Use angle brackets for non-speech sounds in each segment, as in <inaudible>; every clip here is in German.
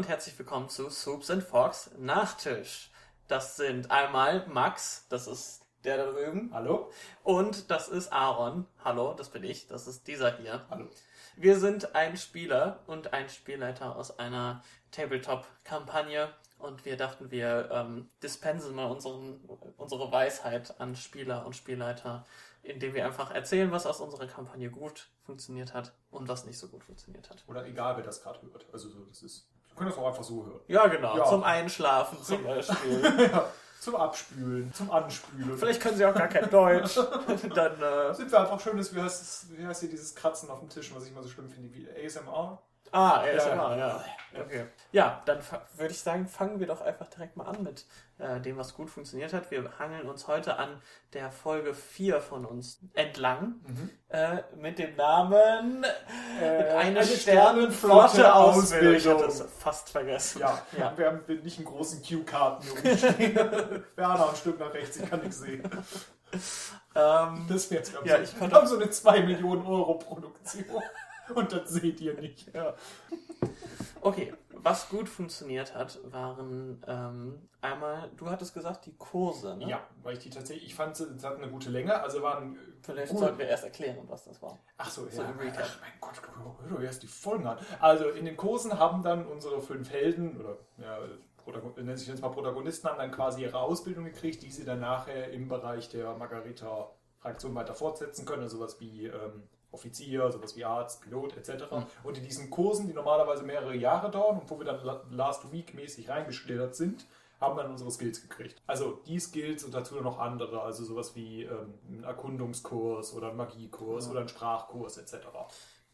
und herzlich willkommen zu Soups and Forks Nachtisch. Das sind einmal Max, das ist der da drüben. Hallo? Und das ist Aaron. Hallo, das bin ich. Das ist dieser hier. Hallo. Wir sind ein Spieler und ein Spielleiter aus einer Tabletop-Kampagne und wir dachten, wir ähm, dispensen mal unseren, unsere Weisheit an Spieler und Spielleiter, indem wir einfach erzählen, was aus unserer Kampagne gut funktioniert hat und was nicht so gut funktioniert hat. Oder egal, wer das gerade hört. Also so, das ist. Wir können das auch einfach so hören. Ja, genau. Ja. Zum Einschlafen zum Beispiel. <laughs> ja, zum Abspülen, zum Anspülen. Vielleicht können sie auch gar kein Deutsch. <laughs> Dann, äh, sind wir einfach schön, dass wie heißt, es- wie heißt hier dieses Kratzen auf dem Tisch, was ich immer so schlimm finde, wie ASMR? Ah, Ja, ASMR, ja. ja. Okay. Ja, dann würde ich sagen, fangen wir doch einfach direkt mal an mit äh, dem, was gut funktioniert hat. Wir hangeln uns heute an der Folge 4 von uns entlang äh, mit dem Namen Äh, Eine, eine Sternenflotte Sternenflotte Ausbildung. Ich hatte es fast vergessen. Ja, Ja. wir haben nicht einen großen Q-Karten rumstehen. <laughs> Werner, ein Stück nach rechts, ich kann nichts sehen. Ähm, Das wäre jetzt, glaube Ja, so, ich wir konnte- haben so eine 2 Millionen Euro Produktion. Und das seht ihr nicht. Ja. okay, was gut funktioniert hat, waren ähm, einmal, du hattest gesagt, die Kurse. Ne? ja, weil ich die tatsächlich, ich fand, sie sie hatten eine gute Länge, also waren Vielleicht gut. sollten wir erst erklären, was das war. Ach so, So ja. Ach, mein Gott, hör doch erst die Folgen an. Also in den Kursen haben dann unsere fünf Helden oder ja, nennen sich jetzt mal Protagonisten, haben dann quasi ihre Ausbildung gekriegt, die sie dann nachher im Bereich der Margarita-Fraktion weiter fortsetzen können. Also sowas wie ähm, Offizier, sowas wie Arzt, Pilot etc. Mhm. Und in diesen Kursen, die normalerweise mehrere Jahre dauern und wo wir dann la- Last Week mäßig reingeschlittert sind, haben dann unsere Skills gekriegt. Also die Skills und dazu noch andere, also sowas wie ähm, ein Erkundungskurs oder ein Magiekurs Ja. oder ein Sprachkurs etc.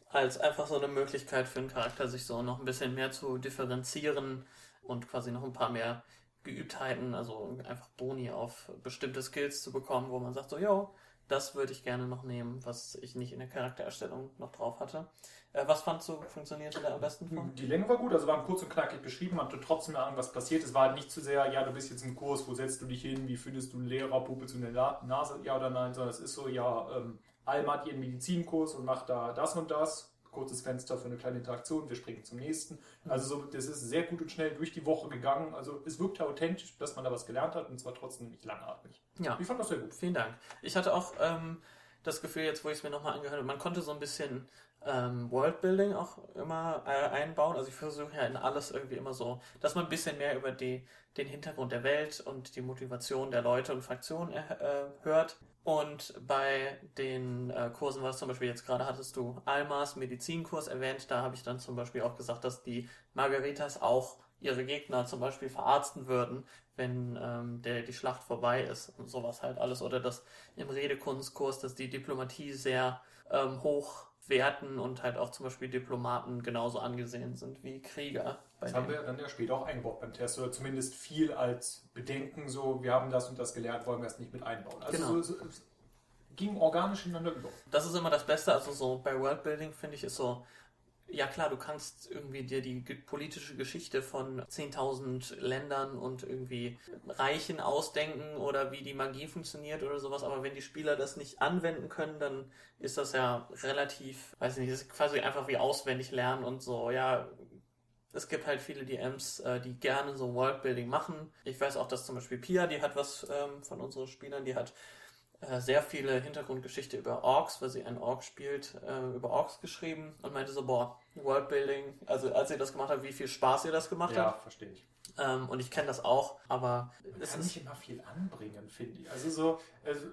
als einfach so eine Möglichkeit für einen Charakter, sich so noch ein bisschen mehr zu differenzieren und quasi noch ein paar mehr Geübtheiten, also einfach Boni auf bestimmte Skills zu bekommen, wo man sagt so, jo, das würde ich gerne noch nehmen, was ich nicht in der Charaktererstellung noch drauf hatte. Äh, was fandst du, funktionierte da am besten von? Die Länge war gut, also waren kurz und knackig beschrieben, man hatte trotzdem Ahnung, was passiert. Es war halt nicht zu sehr, ja, du bist jetzt im Kurs, wo setzt du dich hin, wie findest du einen Lehrer, pupelst du eine Nase, ja oder nein, sondern es ist so, ja, ähm, Alma hat ihren Medizinkurs und macht da das und das. Kurzes Fenster für eine kleine Interaktion, wir springen zum nächsten. Also so, das ist sehr gut und schnell durch die Woche gegangen. Also es wirkte authentisch, dass man da was gelernt hat und zwar trotzdem nicht langatmig. Ja, Ich fand das sehr gut. vielen Dank. Ich hatte auch ähm, das Gefühl, jetzt wo ich es mir nochmal angehört habe, man konnte so ein bisschen ähm, Worldbuilding auch immer äh, einbauen. Also ich versuche ja in alles irgendwie immer so, dass man ein bisschen mehr über die, den Hintergrund der Welt und die Motivation der Leute und Fraktionen äh, äh, hört. Und bei den äh, Kursen, was zum Beispiel jetzt gerade hattest du Almas Medizinkurs erwähnt, da habe ich dann zum Beispiel auch gesagt, dass die Margaritas auch ihre Gegner zum Beispiel verarzten würden, wenn ähm, der, die Schlacht vorbei ist und sowas halt alles. Oder dass im Redekunstkurs, dass die Diplomatie sehr ähm, hoch werten und halt auch zum Beispiel Diplomaten genauso angesehen sind wie Krieger. Das haben wir dann ja später auch eingebaut beim Test oder zumindest viel als Bedenken so, wir haben das und das gelernt, wollen wir es nicht mit einbauen. Also Genau. so, so, es ging organisch ineinander über. Das ist immer das Beste. Also so bei Worldbuilding finde ich ist so, ja klar, du kannst irgendwie dir die politische Geschichte von 10.000 Ländern und irgendwie Reichen ausdenken oder wie die Magie funktioniert oder sowas, aber wenn die Spieler das nicht anwenden können, dann ist das ja relativ, weiß ich nicht, das ist quasi einfach wie auswendig lernen und so, ja. Es gibt halt viele DMs, äh, die gerne so Worldbuilding machen. Ich weiß auch, dass zum Beispiel Pia, die hat was ähm, von unseren Spielern, die hat sehr viele Hintergrundgeschichte über Orks, weil sie einen Ork spielt, äh, über Orks geschrieben und meinte so, boah, Worldbuilding, also als ihr das gemacht habt, wie viel Spaß ihr das gemacht Ja, habt. verstehe ich. Ähm, und ich kenne das auch, aber Man es kann ist, nicht immer viel anbringen, finde ich. Also so, also, äh,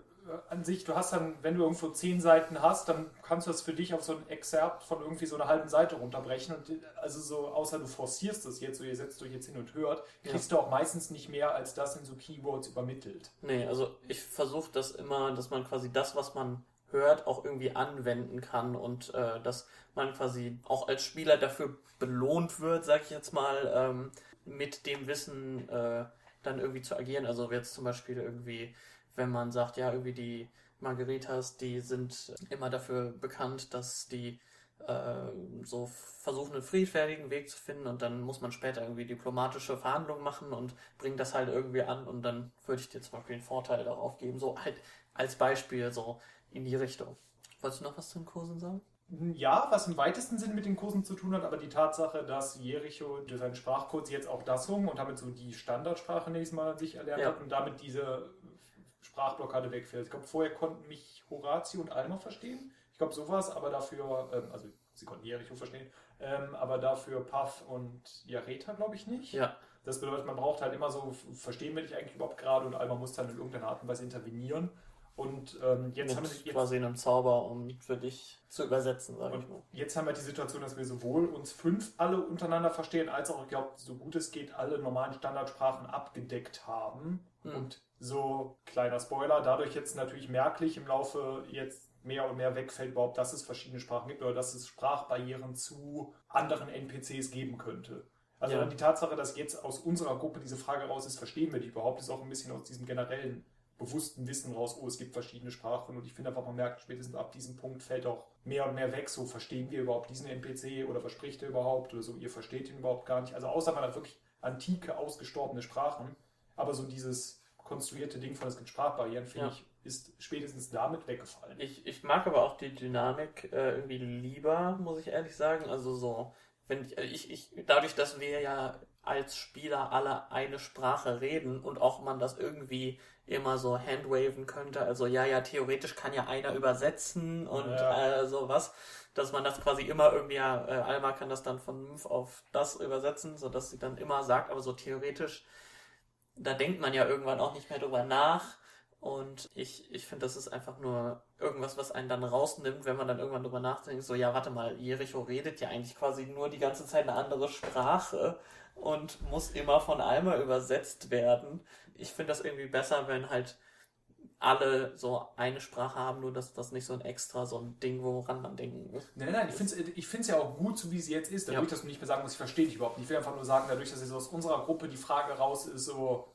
an sich, du hast dann, wenn du irgendwo zehn Seiten hast, dann kannst du das für dich auf so ein Excerpt von irgendwie so einer halben Seite runterbrechen. Und äh, also so, außer du forcierst es jetzt, so ihr setzt euch jetzt hin und hört, kriegst du auch meistens nicht mehr als das in so Keywords übermittelt. nee, also ich versuche das immer, dass man quasi das, was man hört, auch irgendwie anwenden kann und äh, dass man quasi auch als Spieler dafür belohnt wird, sag ich jetzt mal, ähm, mit dem Wissen äh, dann irgendwie zu agieren. Also jetzt zum Beispiel irgendwie, wenn man sagt, ja, irgendwie die Margaritas, die sind immer dafür bekannt, dass die äh, so versuchen, einen friedfertigen Weg zu finden und dann muss man später irgendwie diplomatische Verhandlungen machen und bringt das halt irgendwie an und dann würde ich dir zum Beispiel einen Vorteil darauf geben, so halt als Beispiel so in die Richtung. Wolltest du noch was zu den Kursen sagen? Ja, was im weitesten Sinne mit den Kursen zu tun hat, aber die Tatsache, dass Jericho durch seinen Sprachkurs jetzt auch das und damit so die Standardsprache nächstes Mal sich erlernt Ja. hat und damit diese Sprachblockade wegfällt. Ich glaube, vorher konnten mich Horatio und Alma verstehen. Ich glaube, sowas, aber dafür, ähm, also sie konnten Jericho verstehen, ähm, aber dafür Puff und Jareta, glaube ich, nicht. Ja. Das bedeutet, man braucht halt immer so, verstehen wir dich eigentlich überhaupt gerade und Alma muss dann in irgendeiner Art und Weise intervenieren. Und ähm, jetzt haben wir Mit jetzt, quasi einem Zauber, um für dich zu übersetzen, sage ich mal. jetzt haben wir die Situation, dass wir sowohl uns fünf alle untereinander verstehen, als auch, ich glaube, so gut es geht, alle normalen Standardsprachen abgedeckt haben. Hm. Und so, kleiner Spoiler, dadurch jetzt natürlich merklich im Laufe jetzt mehr und mehr wegfällt überhaupt, dass es verschiedene Sprachen gibt oder dass es Sprachbarrieren zu anderen NPCs geben könnte. Also Ja. die Tatsache, dass jetzt aus unserer Gruppe diese Frage raus ist, verstehen wir die überhaupt, ist auch ein bisschen aus diesem generellen bewussten Wissen raus, oh, es gibt verschiedene Sprachen und ich finde einfach, man merkt spätestens ab diesem Punkt fällt auch mehr und mehr weg, so verstehen wir überhaupt diesen NPC oder was spricht er überhaupt oder so, ihr versteht ihn überhaupt gar nicht. Also außer man hat wirklich antike, ausgestorbene Sprachen, aber so dieses konstruierte Ding von es gibt Sprachbarrieren, finde Ja. ich, ist spätestens damit weggefallen. Ich, ich mag aber auch die Dynamik äh, irgendwie lieber, muss ich ehrlich sagen. Also so, wenn ich, ich, ich, dadurch, dass wir ja als Spieler alle eine Sprache reden und auch man das irgendwie immer so handwaven könnte, also ja, ja, theoretisch kann ja einer übersetzen und Ja. äh, sowas, dass man das quasi immer irgendwie, ja, äh, Alma kann das dann von Move auf das übersetzen, sodass sie dann immer sagt, aber so theoretisch, da denkt man ja irgendwann auch nicht mehr drüber nach. Und ich, ich finde, das ist einfach nur irgendwas, was einen dann rausnimmt, wenn man dann irgendwann drüber nachdenkt, so, ja, warte mal, Jericho redet ja eigentlich quasi nur die ganze Zeit eine andere Sprache und muss immer von Alma übersetzt werden. Ich finde das irgendwie besser, wenn halt alle so eine Sprache haben, nur dass das nicht so ein extra so ein Ding, woran man denken muss. Nein, nein, ich finde es ich find's ja auch gut, so wie sie jetzt ist, dadurch, Ja. dass du nicht mehr sagen musst, ich verstehe dich überhaupt nicht. Ich will einfach nur sagen, dadurch, dass jetzt aus unserer Gruppe die Frage raus ist, so,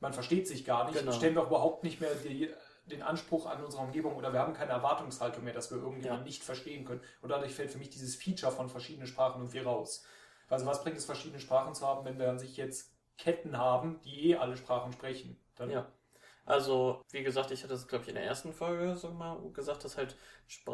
man versteht sich gar nicht, Genau. stellen wir auch überhaupt nicht mehr die, den Anspruch an unsere Umgebung oder wir haben keine Erwartungshaltung mehr, dass wir irgendjemanden Ja. nicht verstehen können. Und dadurch fällt für mich dieses Feature von verschiedenen Sprachen irgendwie raus. Also was bringt es, verschiedene Sprachen zu haben, wenn wir an sich jetzt Ketten haben, die eh alle Sprachen sprechen? Dann Ja. Also, wie gesagt, ich hatte es, glaube ich, in der ersten Folge so mal gesagt, dass halt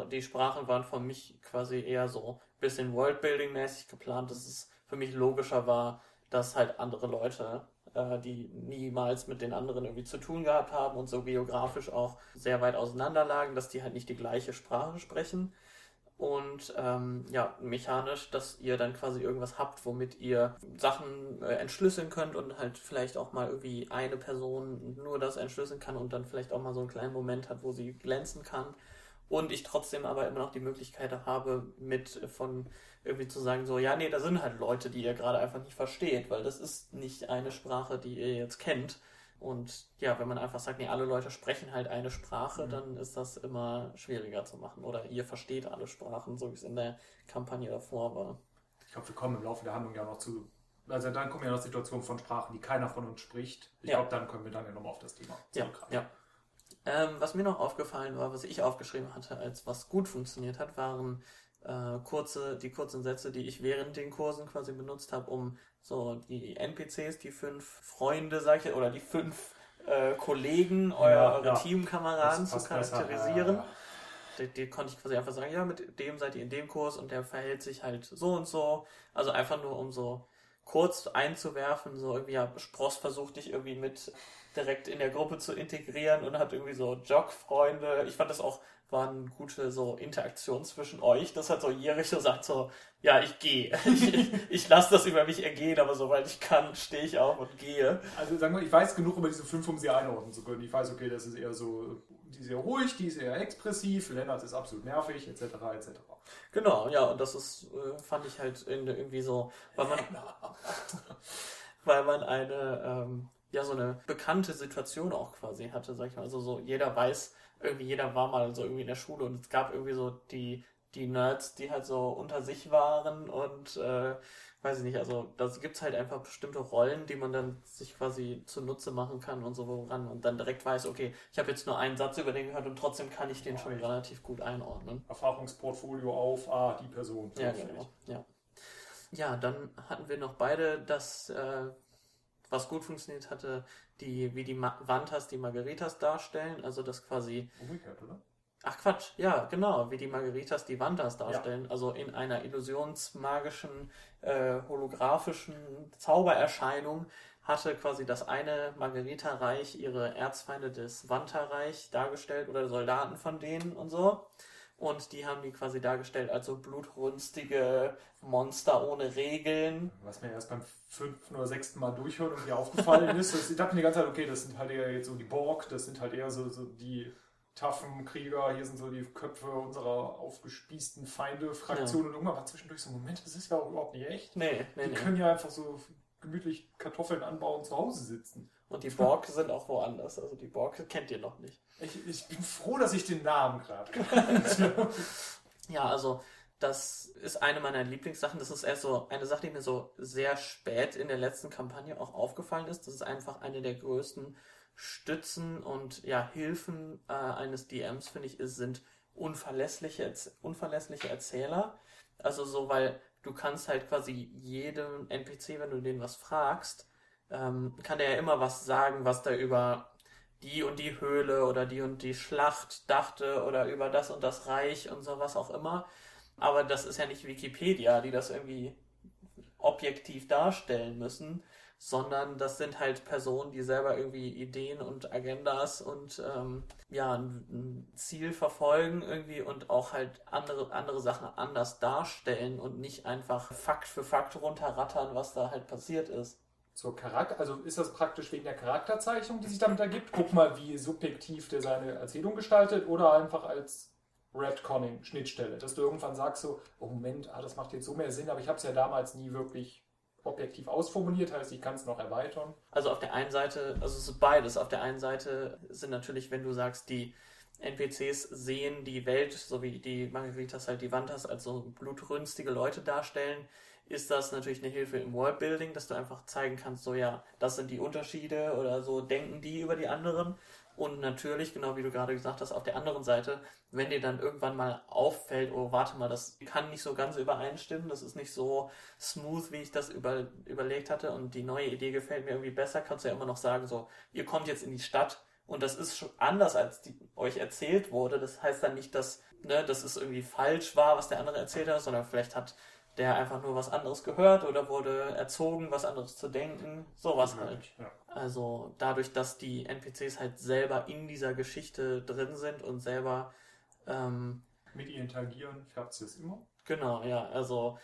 die Sprachen waren für mich quasi eher so ein bisschen Worldbuilding-mäßig geplant, dass es für mich logischer war, dass halt andere Leute, äh, die niemals mit den anderen irgendwie zu tun gehabt haben und so geografisch auch sehr weit auseinander lagen, dass die halt nicht die gleiche Sprache sprechen. Und ähm, ja, mechanisch, dass ihr dann quasi irgendwas habt, womit ihr Sachen äh, entschlüsseln könnt und halt vielleicht auch mal irgendwie eine Person nur das entschlüsseln kann und dann vielleicht auch mal so einen kleinen Moment hat, wo sie glänzen kann. Und ich trotzdem aber immer noch die Möglichkeit habe, mit äh, von irgendwie zu sagen, so, ja, nee, da sind halt Leute, die ihr gerade einfach nicht versteht, weil das ist nicht eine Sprache, die ihr jetzt kennt. Und ja, wenn man einfach sagt, nee, alle Leute sprechen halt eine Sprache, Mhm. dann ist das immer schwieriger zu machen. Oder ihr versteht alle Sprachen, so wie es in der Kampagne davor war. Ich glaube, wir kommen im Laufe der Handlung ja noch zu. Also dann kommen ja noch Situationen von Sprachen, die keiner von uns spricht. Ich Ja. glaube, dann können wir dann ja nochmal auf das Thema Ja, zurückgreifen. ja. Ähm, was mir noch aufgefallen war, was ich aufgeschrieben hatte, als was gut funktioniert hat, waren äh, kurze, die kurzen Sätze, die ich während den Kursen quasi benutzt habe, um so die NPCs, die fünf Freunde, sag ich, oder die fünf äh, Kollegen, Ja, eure ja. Teamkameraden zu besser. charakterisieren. Ja, Die, die konnte ich quasi einfach sagen, ja, mit dem seid ihr in dem Kurs und der verhält sich halt so und so. Also einfach nur, um so kurz einzuwerfen, so irgendwie, ja, Spross versucht dich irgendwie mit direkt in der Gruppe zu integrieren und hat irgendwie so Jog-Freunde. Ich fand das auch, war eine gute so Interaktion zwischen euch. Das hat so Jericho <laughs> sagt so, ja, ich gehe. <laughs> Ich, ich lasse das über mich ergehen, aber sobald ich kann, stehe ich auf und gehe. Also sagen wir, ich weiß genug über diese fünf, um sie einordnen zu können. Ich weiß, okay, das ist eher so, die ist eher ruhig, die ist eher expressiv, Lennart ist absolut nervig, etc. etc. Genau, ja, und das ist, äh, fand ich halt irgendwie so, weil man, <laughs> weil man eine, ähm, ja, so eine bekannte Situation auch quasi hatte, sag ich mal. Also so, jeder weiß, irgendwie jeder war mal so irgendwie in der Schule und es gab irgendwie so die, die Nerds, die halt so unter sich waren und, äh, weiß ich nicht, also da gibt's halt einfach bestimmte Rollen, die man dann sich quasi zunutze machen kann und so woran und dann direkt weiß, okay, ich habe jetzt nur einen Satz über den gehört und trotzdem kann ich den schon relativ gut einordnen. Erfahrungsportfolio auf, ah, die Person. Ja, genau. Ja. ja, dann hatten wir noch beide das, äh, was gut funktioniert hatte, die, wie die Ma Wantas die Margaritas darstellen. Also das quasi, Umgekehrt, oder? Ach Quatsch, ja, genau, wie die Margaritas die Wandas darstellen. Ja. Also in einer illusionsmagischen, äh, holographischen Zaubererscheinung hatte quasi das eine Margarita-Reich ihre Erzfeinde des Wanta-Reich dargestellt oder Soldaten von denen und so. Und die haben die quasi dargestellt als so blutrünstige Monster ohne Regeln. Was mir erst beim fünften oder sechsten Mal durchhören und mir aufgefallen ist, ich dachte mir die ganze Zeit, okay, das sind halt eher jetzt so die Borg, das sind halt eher so, so die taffen Krieger, hier sind so die Köpfe unserer aufgespießten Feinde-Fraktion ja. und irgendwann war zwischendurch so Moment, das ist ja auch überhaupt nicht echt. Nee, nee, die nee. können ja einfach so gemütlich Kartoffeln anbauen und zu Hause sitzen. Und die Borg sind auch woanders. Also die Borg kennt ihr noch nicht. Ich, ich bin froh, dass ich den Namen gerade <laughs> Ja, also das ist eine meiner Lieblingssachen. Das ist erst so eine Sache, die mir so sehr spät in der letzten Kampagne auch aufgefallen ist. Das ist einfach eine der größten Stützen und ja, Hilfen äh, eines DMs, finde ich, ist, sind unverlässliche, unverlässliche Erzähler. Also so, weil du kannst halt quasi jedem NPC, wenn du den was fragst, ähm, kann der ja immer was sagen, was da über die und die Höhle oder die und die Schlacht dachte oder über das und das Reich und so was auch immer. Aber das ist ja nicht Wikipedia, die das irgendwie objektiv darstellen müssen, sondern das sind halt Personen, die selber irgendwie Ideen und Agendas und ähm, ja, ein, Ziel verfolgen irgendwie und auch halt andere, andere Sachen anders darstellen und nicht einfach Fakt für Fakt runterrattern, was da halt passiert ist zur Charakter, also ist das praktisch wegen der Charakterzeichnung, die sich damit ergibt? Guck mal, wie subjektiv der seine Erzählung gestaltet oder einfach als Redconning, Schnittstelle, dass du irgendwann sagst so, oh Moment, ah, das macht jetzt so mehr Sinn, aber ich habe es ja damals nie wirklich objektiv ausformuliert, heißt, ich kann es noch erweitern. Also auf der einen Seite, also es ist beides. Auf der einen Seite sind natürlich, wenn du sagst, die NPCs sehen die Welt, so wie die Margaritas halt die Wantas als so blutrünstige Leute darstellen, ist das natürlich eine Hilfe im Worldbuilding, dass du einfach zeigen kannst, so ja, das sind die Unterschiede oder so denken die über die anderen. Und natürlich, genau wie du gerade gesagt hast, auf der anderen Seite, wenn dir dann irgendwann mal auffällt, oh, warte mal, das kann nicht so ganz übereinstimmen, das ist nicht so smooth, wie ich das über, überlegt hatte und die neue Idee gefällt mir irgendwie besser, kannst du ja immer noch sagen, so, ihr kommt jetzt in die Stadt und das ist schon anders, als die, euch erzählt wurde. Das heißt dann nicht, dass, ne, dass es irgendwie falsch war, was der andere erzählt hat, sondern vielleicht hat der einfach nur was anderes gehört oder wurde erzogen, was anderes zu denken. Sowas halt. Ja. Also dadurch, dass die NPCs halt selber in dieser Geschichte drin sind und selber ähm, mit ihr interagieren, färbt sie es immer. Genau, ja. Also,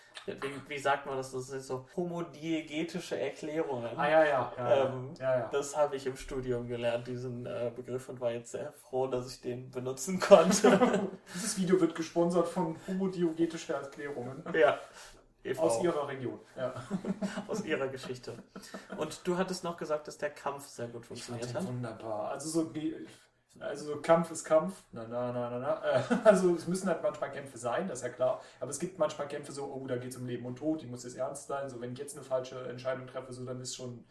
wie, sagt man das? Das sind so homodiegetische Erklärungen. Ah, ja, ja. ja, ähm, ja, ja. Das habe ich im Studium gelernt, diesen äh, Begriff, und war jetzt sehr froh, dass ich den benutzen konnte. <laughs> Dieses Video wird gesponsert von homodiegetische Erklärungen. <laughs> Ja. EV. Aus ihrer Region. Ja. <laughs> Aus ihrer Geschichte. Und du hattest noch gesagt, dass der Kampf sehr gut funktioniert hat. Wunderbar. Also so also Kampf ist Kampf. Na, na, na, na, na. <laughs> Also es müssen halt manchmal Kämpfe sein, das ist ja klar. Aber es gibt manchmal Kämpfe so, oh, da geht es um Leben und Tod, ich muss jetzt ernst sein. So, wenn ich jetzt eine falsche Entscheidung treffe, so, dann ist schon,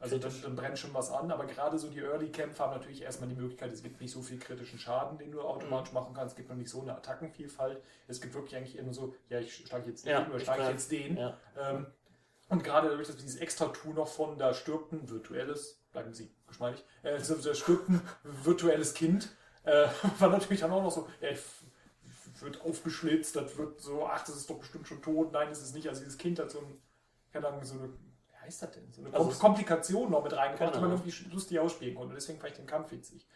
also dann, dann, brennt schon was an. Aber gerade so die Early-Kämpfe haben natürlich erstmal die Möglichkeit, es gibt nicht so viel kritischen Schaden, den du automatisch mhm. machen kannst. Es gibt noch nicht so eine Attackenvielfalt. Es gibt wirklich eigentlich immer so, ja, ich schlage jetzt den ja, oder schlage ich jetzt den. Ja. Ähm, und gerade dadurch, dass wir dieses extra Tool noch von, da stirbt ein virtuelles, bleiben Sie geschmeidig, äh, stirbt ein virtuelles Kind, äh, <laughs> war natürlich dann auch noch so, ja, wird aufgeschlitzt, das wird so, ach, das ist doch bestimmt schon tot, nein, das ist nicht. Also dieses Kind hat so ein, keine Ahnung, so eine, wie heißt das denn? So eine also Komplikation noch mit reingebracht, die man irgendwie lustig ausspielen konnte. Deswegen fand ich den Kampf witzig.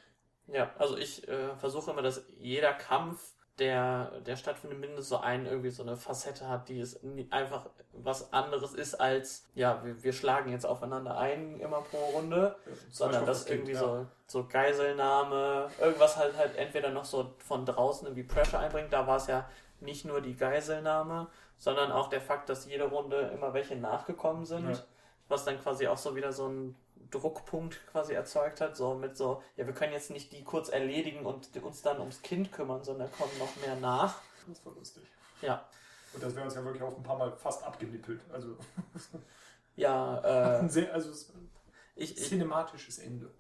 Ja, also ich äh, versuche immer, dass jeder Kampf der, der stattfindet, mindestens so einen irgendwie so eine Facette hat, die es einfach was anderes ist als, ja, wir, wir schlagen jetzt aufeinander ein immer pro Runde, ja, sondern das irgendwie ja. so, so Geiselnahme, irgendwas halt halt entweder noch so von draußen irgendwie Pressure einbringt, da war es ja nicht nur die Geiselnahme, sondern auch der Fakt, dass jede Runde immer welche nachgekommen sind, ja. was dann quasi auch so wieder so ein Druckpunkt quasi erzeugt hat, so mit so, ja, wir können jetzt nicht die kurz erledigen und uns dann ums Kind kümmern, sondern kommen noch mehr nach. Das war lustig. Ja. Und das wäre uns ja wirklich auch ein paar Mal fast abgenippelt. Also. ja, <laughs> äh, sehr, also ich, cinematisches Ende.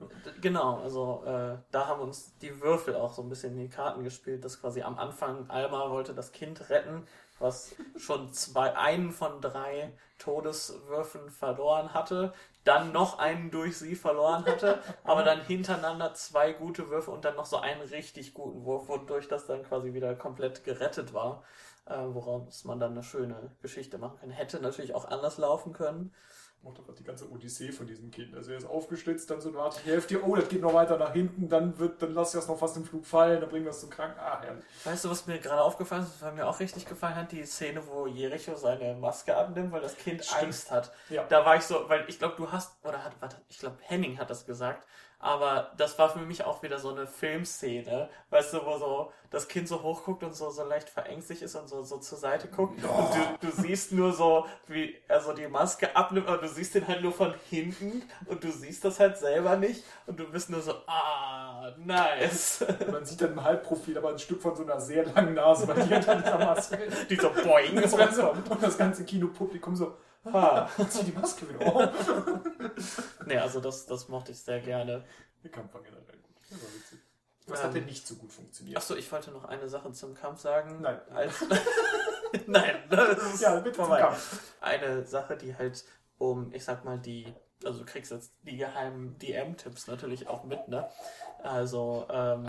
Genau, also äh, da haben uns die Würfel auch so ein bisschen in die Karten gespielt, dass quasi am Anfang Alma wollte das Kind retten, was schon zwei, einen von drei Todeswürfen verloren hatte. Dann noch einen durch sie verloren hatte, <laughs> aber dann hintereinander zwei gute Würfe und dann noch so einen richtig guten Wurf, wodurch das dann quasi wieder komplett gerettet war, äh, woraus man dann eine schöne Geschichte machen kann. Hätte natürlich auch anders laufen können. macht doch die ganze Odyssee von diesem Kind. Also er ist aufgeschlitzt, dann so warte die Hälfte, oh, das geht noch weiter nach hinten, dann wird, dann lass ich das noch fast im Flug fallen, dann bringen wir es zum Kranken. Ah, herrlich. Weißt du, was mir gerade aufgefallen ist, was mir auch richtig gefallen hat? Die Szene, wo Jericho seine Maske abnimmt, weil das Kind Stimmt. Angst hat. Ja. Da war ich so, weil ich glaube, du hast, oder hat, warte, ich glaube, Henning hat das gesagt, aber das war für mich auch wieder so eine Filmszene, weißt du, wo so das Kind so hochguckt und so, so leicht verängstigt ist und so, so zur Seite guckt und du, du siehst nur so, wie er so die Maske abnimmt, aber du siehst den halt nur von hinten und du siehst das halt selber nicht und du bist nur so, ah, nice. <laughs> Man sieht dann im Halbprofil aber ein Stück von so einer sehr langen Nase bei dir hinter dieser Maske. Die so boing. <laughs> Das war so, und das ganze Kinopublikum so, ah, zieh die Maske wieder auf. <laughs> Nee, also das, das mochte ich sehr gerne. Der Kampf war generell gut. Das war witzig. Was Ähm, hat denn nicht so gut funktioniert? Achso, ich wollte noch eine Sache zum Kampf sagen. Nein. Als, <laughs> Nein, das ist ja, bitte vorbei. Kampf. Eine Sache, die halt um, ich sag mal, die, also du kriegst jetzt die geheimen DM-Tipps natürlich auch mit, ne? Also, ähm,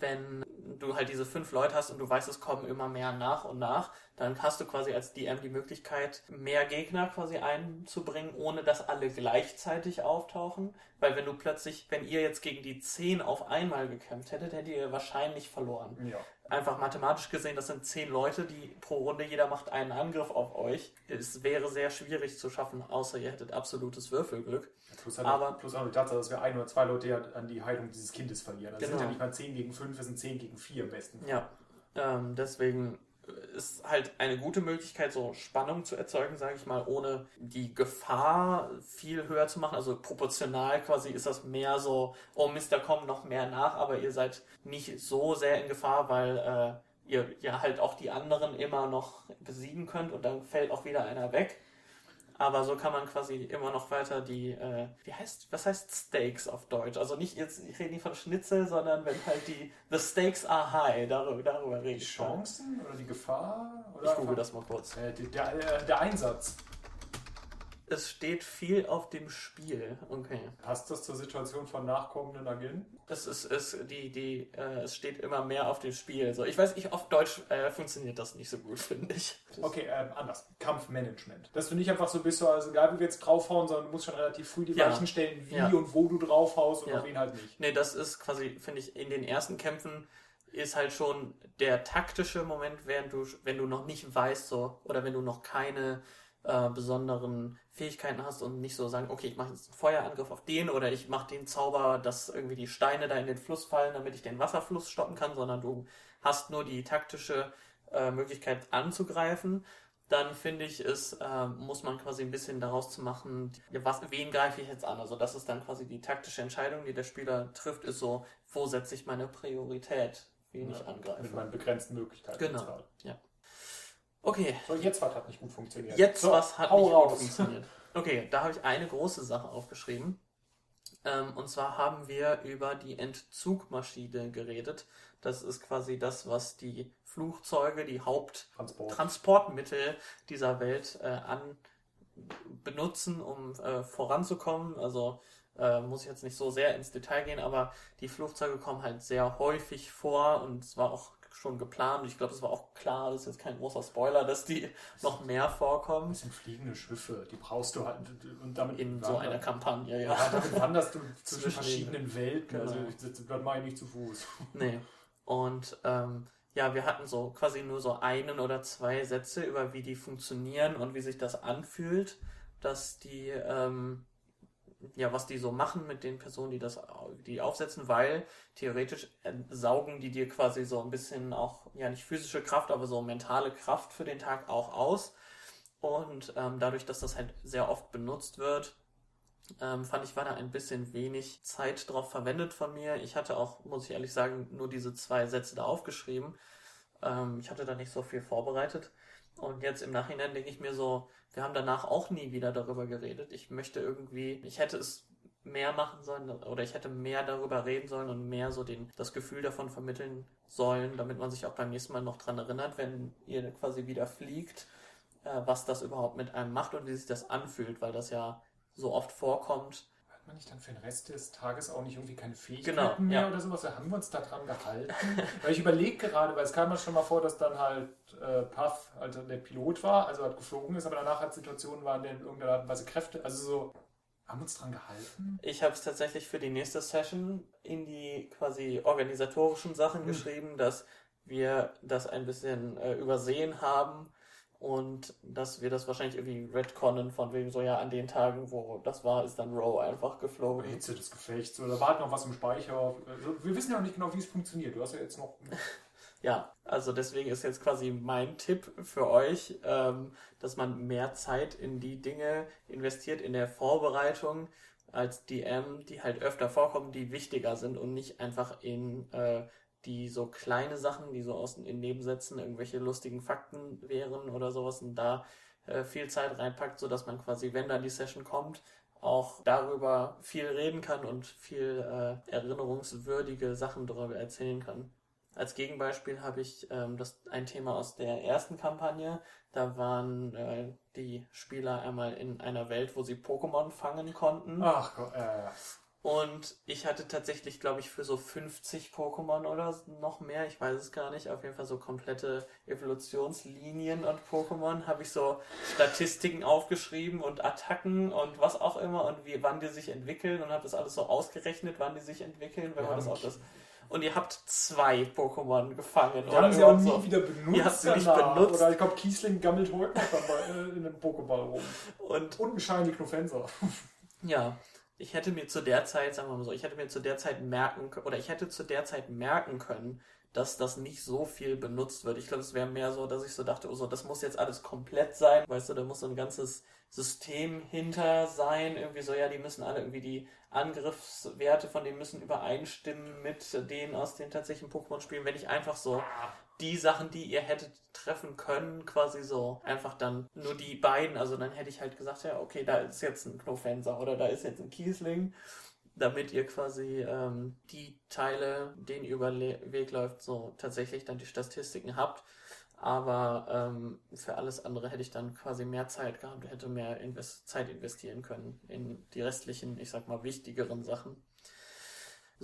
wenn du halt diese fünf Leute hast und du weißt, es kommen immer mehr nach und nach, dann hast du quasi als DM die Möglichkeit, mehr Gegner quasi einzubringen, ohne dass alle gleichzeitig auftauchen. Weil wenn du plötzlich, wenn ihr jetzt gegen die zehn auf einmal gekämpft hättet, hättet ihr wahrscheinlich verloren. Ja. Einfach mathematisch gesehen, das sind zehn Leute, die pro Runde, jeder macht einen Angriff auf euch. Es wäre sehr schwierig zu schaffen, außer ihr hättet absolutes Würfelglück. Plus, halt Aber- auch, plus auch die Tatsache, dass wir ein oder zwei Leute ja an die Heilung dieses Kindes verlieren. Also Genau. sind ja nicht mal 10 gegen 5, es sind 10 gegen 4 am besten. Ja, ähm, deswegen ist halt eine gute Möglichkeit, so Spannung zu erzeugen, sage ich mal, ohne die Gefahr viel höher zu machen. Also proportional quasi ist das mehr so, oh Mist, da kommen noch mehr nach, aber ihr seid nicht so sehr in Gefahr, weil äh, ihr ja halt auch die anderen immer noch besiegen könnt und dann fällt auch wieder einer weg. Aber so kann man quasi immer noch weiter die, äh, wie heißt, was heißt Stakes auf Deutsch? Also nicht jetzt, ich rede nicht von Schnitzel, sondern wenn halt die, the stakes are high, darüber, darüber rede Die ich. Chancen oder die Gefahr? Oder Ich google das mal kurz. Äh, der, der, äh, der Einsatz. Es steht viel auf dem Spiel. Okay. Passt das zur Situation von nachkommenden Agenten? Es ist, es, die, die, äh, es steht immer mehr auf dem Spiel. So, ich weiß, ich, auf Deutsch äh, funktioniert das nicht so gut, <laughs> finde ich. Okay, ähm, anders. Kampfmanagement. Dass du nicht einfach so bist, so, also egal wie wir jetzt draufhauen, sondern du musst schon relativ früh die Ja. Weichen stellen, wie Ja. und wo du draufhaust und Ja. auf wen halt nicht. Nee, das ist quasi, finde ich, in den ersten Kämpfen ist halt schon der taktische Moment, während du, wenn du noch nicht weißt, so, oder wenn du noch keine äh, besonderen Fähigkeiten hast und nicht so sagen, okay, ich mache jetzt einen Feuerangriff auf den oder ich mache den Zauber, dass irgendwie die Steine da in den Fluss fallen, damit ich den Wasserfluss stoppen kann, sondern du hast nur die taktische äh, Möglichkeit anzugreifen. Dann finde ich, es äh, muss man quasi ein bisschen daraus zu machen, ja, was, wen greife ich jetzt an? Also das ist dann quasi die taktische Entscheidung, die der Spieler trifft, ist so, wo setze ich meine Priorität, wen ich Ja, angreife. Mit meinen begrenzten Möglichkeiten. Genau. gerade. Okay, So, jetzt was hat nicht gut funktioniert. Jetzt so, was hat nicht gut raus. funktioniert. Okay, da habe ich eine große Sache aufgeschrieben. Ähm, und zwar haben wir über die Entzugmaschine geredet. Das ist quasi das, was die Flugzeuge, die Transport. Haupttransportmittel dieser Welt äh, an benutzen, um äh, voranzukommen. Also äh, muss ich jetzt nicht so sehr ins Detail gehen, aber die Flugzeuge kommen halt sehr häufig vor und es war auch schon geplant. Ich glaube, es war auch klar, das ist jetzt kein großer Spoiler, dass die noch mehr vorkommen Das sind fliegende Schiffe, die brauchst du halt und damit in so einer Kampagne, ja. Ja, damit wanderst du <laughs> zwischen verschiedenen Welten. Also Genau. ich sitze das mache ich nicht zu Fuß. <laughs> Nee. Und ähm, ja, wir hatten so quasi nur so einen oder zwei Sätze über wie die funktionieren und wie sich das anfühlt, dass die, ähm, ja, was die so machen mit den Personen, die das die aufsetzen, weil theoretisch saugen die dir quasi so ein bisschen auch, ja nicht physische Kraft, aber so mentale Kraft für den Tag auch aus. Und ähm, dadurch, dass das halt sehr oft benutzt wird, ähm, fand ich, war da ein bisschen wenig Zeit drauf verwendet von mir. Ich hatte auch, muss ich ehrlich sagen, nur diese zwei Sätze da aufgeschrieben. Ähm, ich hatte da nicht so viel vorbereitet. Und jetzt im Nachhinein denke ich mir so, wir haben danach auch nie wieder darüber geredet. Ich möchte irgendwie, ich hätte es mehr machen sollen oder ich hätte mehr darüber reden sollen und mehr so den, das Gefühl davon vermitteln sollen, damit man sich auch beim nächsten Mal noch dran erinnert, wenn ihr quasi wieder fliegt, äh, was das überhaupt mit einem macht und wie sich das anfühlt, weil das ja so oft vorkommt. Hat man nicht dann für den Rest des Tages auch nicht irgendwie keine Fähigkeiten Genau, mehr ja. oder sowas? Da haben wir uns da dran gehalten. <laughs> weil ich überlege gerade, weil es kam mir schon mal vor, dass dann halt äh, Puff also der Pilot war, also halt geflogen ist, aber danach halt Situationen waren, in denen irgendeiner Art und Weise Kräfte, also so, haben wir uns dran gehalten? Ich habe es tatsächlich für die nächste Session in die quasi organisatorischen Sachen Hm. geschrieben, dass wir das ein bisschen äh, übersehen haben und dass wir das wahrscheinlich irgendwie retconnen von wegen so, ja, an den Tagen, wo das war, ist dann Row einfach geflogen. Hitze des Gefechts oder war halt noch was im Speicher. Wir wissen ja noch nicht genau, wie es funktioniert. Du hast ja jetzt noch. <laughs> Ja, also deswegen ist jetzt quasi mein Tipp für euch, ähm, dass man mehr Zeit in die Dinge investiert in der Vorbereitung als DM, die halt öfter vorkommen, die wichtiger sind und nicht einfach in äh, die so kleine Sachen, die so aus in Nebensätzen irgendwelche lustigen Fakten wären oder sowas und da äh, viel Zeit reinpackt, so dass man quasi, wenn dann die Session kommt, auch darüber viel reden kann und viel äh, erinnerungswürdige Sachen darüber erzählen kann. Als Gegenbeispiel habe ich ähm, das ein Thema aus der ersten Kampagne. Da waren äh, die Spieler einmal in einer Welt, wo sie Pokémon fangen konnten. Ach Gott, äh, Und ich hatte tatsächlich, glaube ich, für so 50 Pokémon oder noch mehr, ich weiß es gar nicht, auf jeden Fall so komplette Evolutionslinien und Pokémon, habe ich so Statistiken aufgeschrieben und Attacken und was auch immer und wie, wann die sich entwickeln und habe das alles so ausgerechnet, wann die sich entwickeln, wenn Ja, man das und- auch das. Und ihr habt zwei Pokémon gefangen, wir haben sie auch nie so. wieder benutzt. Ihr habt sie nicht danach. benutzt. Oder ich glaube, Kiesling gammelt heute noch dabei äh, in einem Pokéball rum. Und Und ein Shiny Knofenser. Ja, ich hätte mir zu der Zeit, sagen wir mal so, ich hätte mir zu der Zeit merken können, oder ich hätte zu der Zeit merken können, dass das nicht so viel benutzt wird. Ich glaube, es wäre mehr so, dass ich so dachte, oh so, das muss jetzt alles komplett sein. Weißt du, da muss so ein ganzes System hinter sein. Irgendwie so, ja, die müssen alle irgendwie die Angriffswerte von denen müssen übereinstimmen mit denen aus den tatsächlichen Pokémon-Spielen. Wenn ich einfach so die Sachen, die ihr hättet treffen können, quasi so einfach dann nur die beiden. Also dann hätte ich halt gesagt, ja, okay, da ist jetzt ein Knofenser oder da ist jetzt ein Kiesling, damit ihr quasi ähm, die Teile, denen ihr über den Weg läuft, so tatsächlich dann die Statistiken habt. Aber ähm, für alles andere hätte ich dann quasi mehr Zeit gehabt, hätte mehr Invest Zeit investieren können in die restlichen, ich sag mal, wichtigeren Sachen.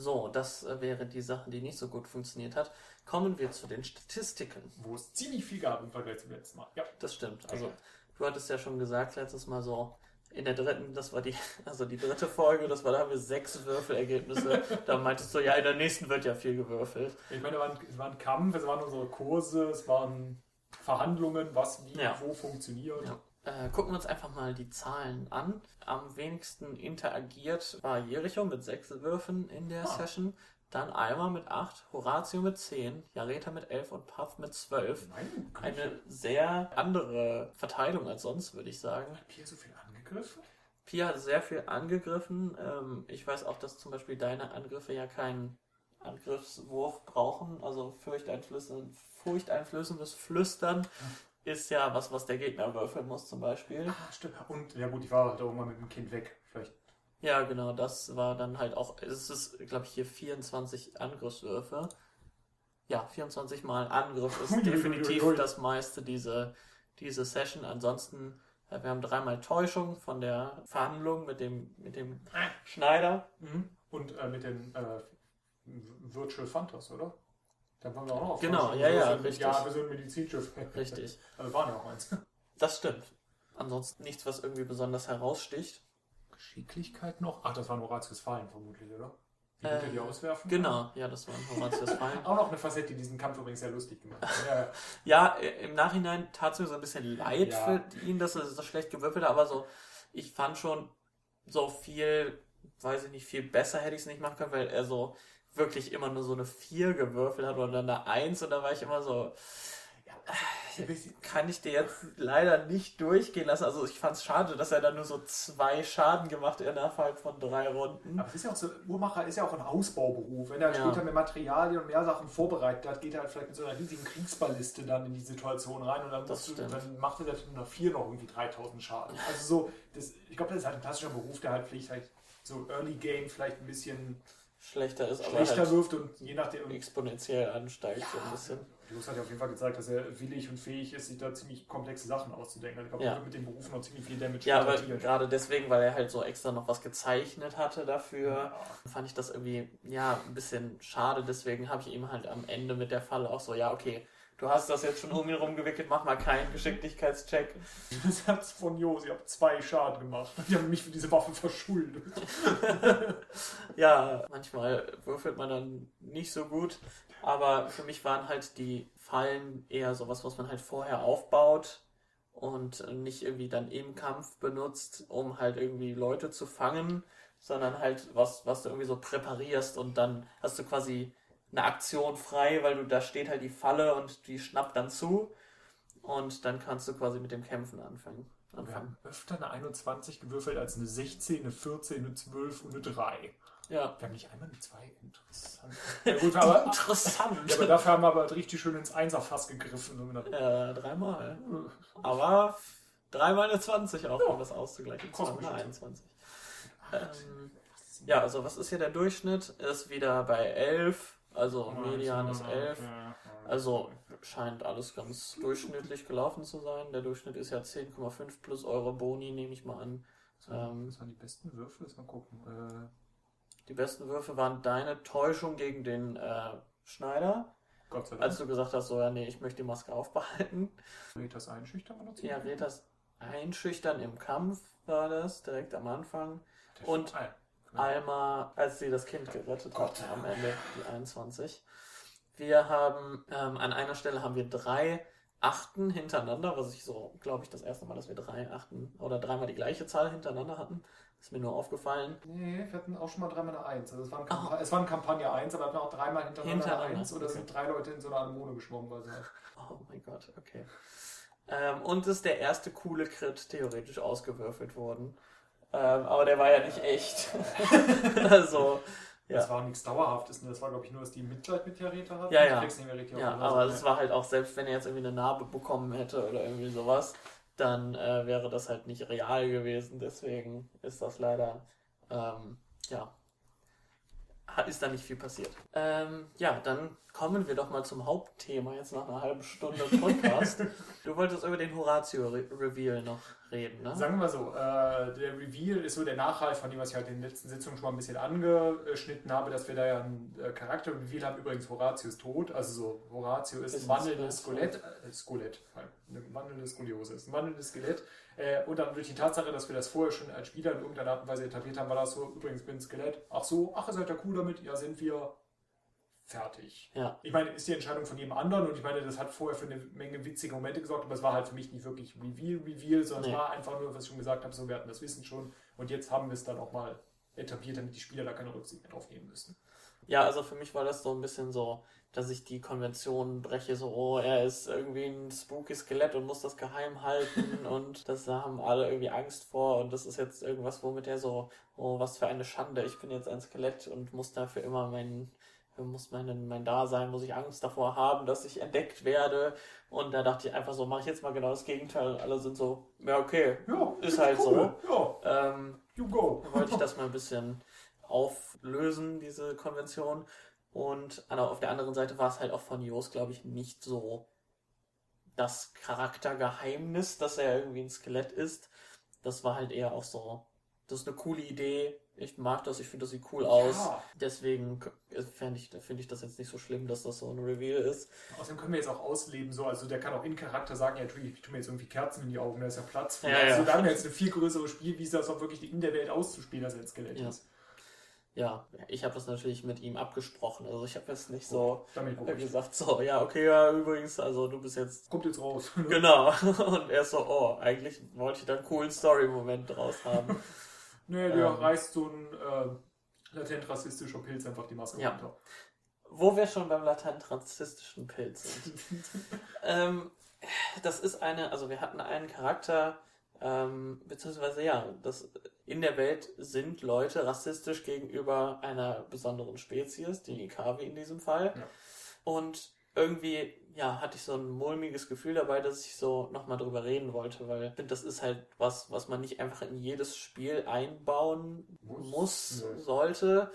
So, das äh, wäre die Sache, die nicht so gut funktioniert hat. Kommen wir zu den Statistiken. Wo es ziemlich viel gab im Vergleich zum letzten Mal. Ja. Das stimmt. Also, du hattest ja schon gesagt letztes Mal so, in der dritten, das war die, <laughs> also die dritte Folge, das war, da haben wir sechs Würfelergebnisse. <laughs> da meintest du, ja, in der nächsten wird ja viel gewürfelt. Ich meine, es war, ein, es war ein Kampf, es waren unsere Kurse, es waren Verhandlungen, was wie Ja. wo funktioniert. Ja. Äh, gucken wir uns einfach mal die Zahlen an. Am wenigsten interagiert war Jericho mit sechs Würfen in der Ah. Session. Dann Alma mit acht, Horatio mit zehn, Jareta mit elf und Puff mit zwölf. Nein, Eine sehr andere Verteilung als sonst, würde ich sagen. hat Pierre so viel angegriffen? Pia hat sehr viel angegriffen. Ähm, ich weiß auch, dass zum Beispiel deine Angriffe ja keinen Angriffswurf brauchen. Also furchteinflößend, furchteinflößendes Flüstern ist ja was, was der Gegner würfeln muss zum Beispiel. Ah, stimmt. Und ja gut, ich war halt irgendwann mit dem Kind weg. Vielleicht. Ja, genau, das war dann halt auch, es ist, glaube ich, hier 24 Angriffswürfe. Ja, 24 Mal Angriff ist <laughs> definitiv das meiste diese, diese Session. Ansonsten, äh, wir haben dreimal Täuschung von der Verhandlung mit dem, mit dem Schneider. Und äh, mit den äh, Virtual Fantas, oder? Da waren wir auch noch auf Genau, ja, ja, So, richtig. Ja, wir sind ein Medizinschiff. <laughs> Richtig. Also waren ja auch eins. Das stimmt. Ansonsten nichts, was irgendwie besonders heraussticht. Geschicklichkeit noch? Ach, das waren Horatius Fallen vermutlich, oder? Wie Äh, äh, die auswerfen? Genau, ja, das war ein Horatius <laughs> Fallen. Auch noch eine Facette, die diesen Kampf übrigens sehr lustig gemacht hat. Ja, ja. Ja, äh, im Nachhinein tat es mir so ein bisschen leid Ja. für ihn, dass er so schlecht gewürfelt hat, aber so, ich fand schon so viel, weiß ich nicht, viel besser hätte ich es nicht machen können, weil er so wirklich immer nur so eine 4 gewürfelt hat oder eine 1 und da war ich immer so, kann ich dir jetzt leider nicht durchgehen lassen. Also ich fand es schade, dass er dann nur so zwei Schaden gemacht hat innerhalb von drei Runden. Aber es ist ja auch so, Uhrmacher ist ja auch ein Ausbauberuf. Wenn er Ja. später mit Materialien und mehr Sachen vorbereitet hat, geht er halt vielleicht mit so einer riesigen Kriegsballiste dann in die Situation rein und dann, Das du, dann macht er mit einer 4 noch irgendwie 3000 Schaden. Also so, das, ich glaube, das ist halt ein klassischer Beruf, der halt vielleicht halt so Early Game vielleicht ein bisschen schlechter ist, aber schlechter halt wirft und je nachdem. exponentiell ansteigt so ein bisschen. Jus hat ja auf jeden Fall gezeigt, dass er willig und fähig ist, sich da ziemlich komplexe Sachen auszudenken. Also ich glaube, Ja. er wird mit dem Beruf noch ziemlich viel Damage Ja, aber gerade deswegen, weil er halt so extra noch was gezeichnet hatte dafür, Ja. fand ich das irgendwie, ja, ein bisschen schade. Deswegen habe ich ihm halt am Ende mit der Falle auch so, ja, okay, du hast das jetzt schon um ihn rumgewickelt, mach mal keinen Geschicklichkeitscheck. Das hat's von Jos, ich habe zwei Schaden gemacht. Die haben mich für diese Waffe verschuldet. <laughs> Ja, manchmal würfelt man dann nicht so gut, aber für mich waren halt die Fallen eher sowas, was man halt vorher aufbaut und nicht irgendwie dann im Kampf benutzt, um halt irgendwie Leute zu fangen, sondern halt was, was du irgendwie so präparierst und dann hast du quasi eine Aktion frei, weil du da steht halt die Falle und die schnappt dann zu und dann kannst du quasi mit dem Kämpfen anfangen. Wir anfangen. haben öfter eine 21 gewürfelt als eine 16, eine 14, eine 12 und eine 3. Ja. Wir haben nicht einmal eine 2. Interessant. Ja, gut, aber, <laughs> Interessant. ja, aber dafür haben wir aber richtig schön ins Einserfass gegriffen. Ja, dreimal. Aber dreimal eine 20 auch, um das auszugleichen. Kosmisch. Zweimal 21. Ähm, ja, also was ist hier der Durchschnitt? Ist wieder bei 11. Also Median ist 11. Also scheint alles ganz durchschnittlich gelaufen zu sein. Der Durchschnitt ist ja 10,5 plus Euro Boni, nehme ich mal an. Ähm, Das waren die besten Würfel, lass mal gucken. Äh, Die besten Würfe waren deine Täuschung gegen den äh, Schneider, Gott sei Dank. als du gesagt hast, so ja, nee, ich möchte die Maske aufbehalten. Retas einschüchtern benutzen. Ja, Retas Einschüchtern im Kampf war das, direkt am Anfang. und- Ah. Alma, als sie das Kind gerettet Gott. hat, am Ende, die 21. Wir haben, ähm, an einer Stelle haben wir drei Achten hintereinander, was ich so, glaube ich, das erste Mal, dass wir drei Achten oder dreimal die gleiche Zahl hintereinander hatten. Ist mir nur aufgefallen. Nee, wir hatten auch schon mal dreimal eine 1. Also es, war ein Kampa es war ein Kampagne 1, aber wir hatten auch dreimal hintereinander, Hintereinander, eine 1. Oder okay. sind drei Leute in so einer Anemone geschwommen. Halt Oh mein Gott, okay. Ähm, und ist der erste coole Crit theoretisch ausgewürfelt worden. Ähm, aber der war ja nicht echt. <laughs> <laughs> also, ja. Das war nichts Dauerhaftes. ne? Das war, glaube ich, nur, dass die Mitleid mit Jareta hatten. Ja, Ich ja. krieg's nicht mehr richtig Ja, aber es war halt auch, selbst wenn er jetzt irgendwie eine Narbe bekommen hätte oder irgendwie sowas, dann äh, wäre das halt nicht real gewesen. Deswegen ist das leider, ähm, ja, ist da nicht viel passiert. Ähm, ja, dann kommen wir doch mal zum Hauptthema jetzt nach einer halben Stunde Podcast. <laughs> du wolltest über den Horatio-Reveal noch reden, ne? Sagen wir mal so, äh, der Reveal ist so der Nachhalt von dem, was ich halt in den letzten Sitzungen schon mal ein bisschen angeschnitten habe, dass wir da ja einen äh, Charakter-Reveal haben. Übrigens, Horatio ist tot. Also so, Horatio ist, Ist ein wandelndes Skelett. Skelett. Äh, Skelett. Eine wandelnde Skoliose ist ein wandelndes Skelett. Äh, und dann durch die Tatsache, dass wir das vorher schon als Spieler in irgendeiner Art und Weise etabliert haben, war das so, übrigens bin ein Skelett. Ach so, ach, ihr seid ja cool damit. Ja, sind wir fertig. Ja. Ich meine, ist die Entscheidung von jedem anderen und ich meine, das hat vorher für eine Menge witzige Momente gesorgt, aber es war halt für mich nicht wirklich Reveal, Reveal, sondern Nee. es war einfach nur, was ich schon gesagt habe, so wir hatten das Wissen schon und jetzt haben wir es dann auch mal etabliert, damit die Spieler da keine Rücksicht mehr drauf nehmen müssen. Ja, also für mich war das so ein bisschen so, dass ich die Konvention breche, so, oh, er ist irgendwie ein spooky Skelett und muss das geheim halten <laughs> und das da haben alle irgendwie Angst vor und das ist jetzt irgendwas, womit er so, oh, was für eine Schande, ich bin jetzt ein Skelett und muss dafür immer mein, muss mein, mein Dasein, muss ich Angst davor haben, dass ich entdeckt werde und da dachte ich einfach so, mache ich jetzt mal genau das Gegenteil und alle sind so, ja, okay, Ja, Ist halt cool. Ja, ähm, you go. wollte ich das mal ein bisschen auflösen, diese Konvention. Und auf der anderen Seite war es halt auch von Jos, glaube ich, nicht so das Charaktergeheimnis, dass er irgendwie ein Skelett ist. Das war halt eher auch so, das ist eine coole Idee. Ich mag das, ich finde, das sieht cool aus. Ja. Deswegen finde ich, finde ich das jetzt nicht so schlimm, dass das so ein Reveal ist. Außerdem können wir jetzt auch ausleben, so, also der kann auch in Charakter sagen, ja, tu, ich tue mir jetzt irgendwie Kerzen in die Augen, da ist ja Platz für. Ja, also ja. da haben wir jetzt eine viel größere Spielwiese, als auch wirklich in der Welt auszuspielen, als er ein Skelett Ja. ist. Ja, ich habe das natürlich mit ihm abgesprochen. Also ich habe jetzt nicht so äh, beruhigt. gesagt, so, ja, okay, ja, übrigens, also du bist jetzt Kommt jetzt raus. Genau. <laughs> Und er ist so, oh, eigentlich wollte ich da einen coolen Story-Moment draus haben. <laughs> Der Ähm. reißt so ein äh, latent rassistischer Pilz einfach die Maske Ja. runter. Wo wir schon beim latent rassistischen Pilz sind. <laughs> ähm, das ist eine, also wir hatten einen Charakter, ähm, beziehungsweise ja, das, in der Welt sind Leute rassistisch gegenüber einer besonderen Spezies, die Ikavi in diesem Fall. Ja. Und irgendwie, ja, hatte ich so ein mulmiges Gefühl dabei, dass ich so nochmal drüber reden wollte, weil ich finde, das ist halt was, was man nicht einfach in jedes Spiel einbauen Muss. muss, Nö. sollte.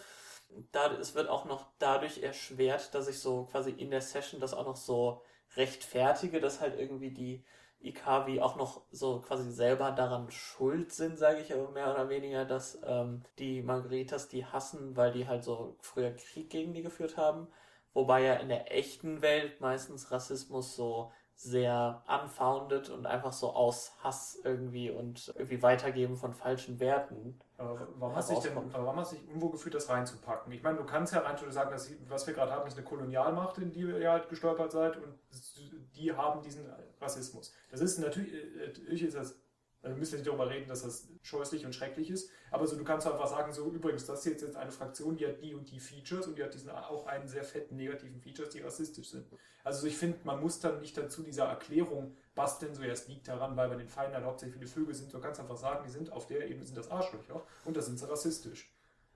da, es wird auch noch dadurch erschwert, dass ich so quasi in der Session das auch noch so rechtfertige, dass halt irgendwie die Ikavi auch noch so quasi selber daran schuld sind, sage ich aber mehr oder weniger, dass ähm, die Margaritas die hassen, weil die halt so früher Krieg gegen die geführt haben. Wobei ja in der echten Welt meistens Rassismus so sehr unfounded und einfach so aus Hass irgendwie und irgendwie Weitergeben von falschen Werten. Aber warum hast du dich denn, warum hast du dich irgendwo gefühlt, das reinzupacken? Ich meine, du kannst ja rein sagen, dass was wir gerade haben, ist eine Kolonialmacht, in die ihr halt gestolpert seid und die haben diesen Rassismus. Das ist natürlich, äh, natürlich ist das wir müssen nicht darüber reden, dass das scheußlich und schrecklich ist. Aber so, du kannst einfach sagen, so übrigens, das ist jetzt, jetzt eine Fraktion, die hat die und die Features und die hat diesen auch einen sehr fetten negativen Features, die rassistisch sind. Also ich finde, man muss dann nicht dazu dieser Erklärung basteln, so ja, es liegt daran, weil bei den Feinden halt hauptsächlich viele Vögel sind. Du kannst einfach sagen, die sind auf der Ebene sind das Arschlöcher und da sind sie rassistisch.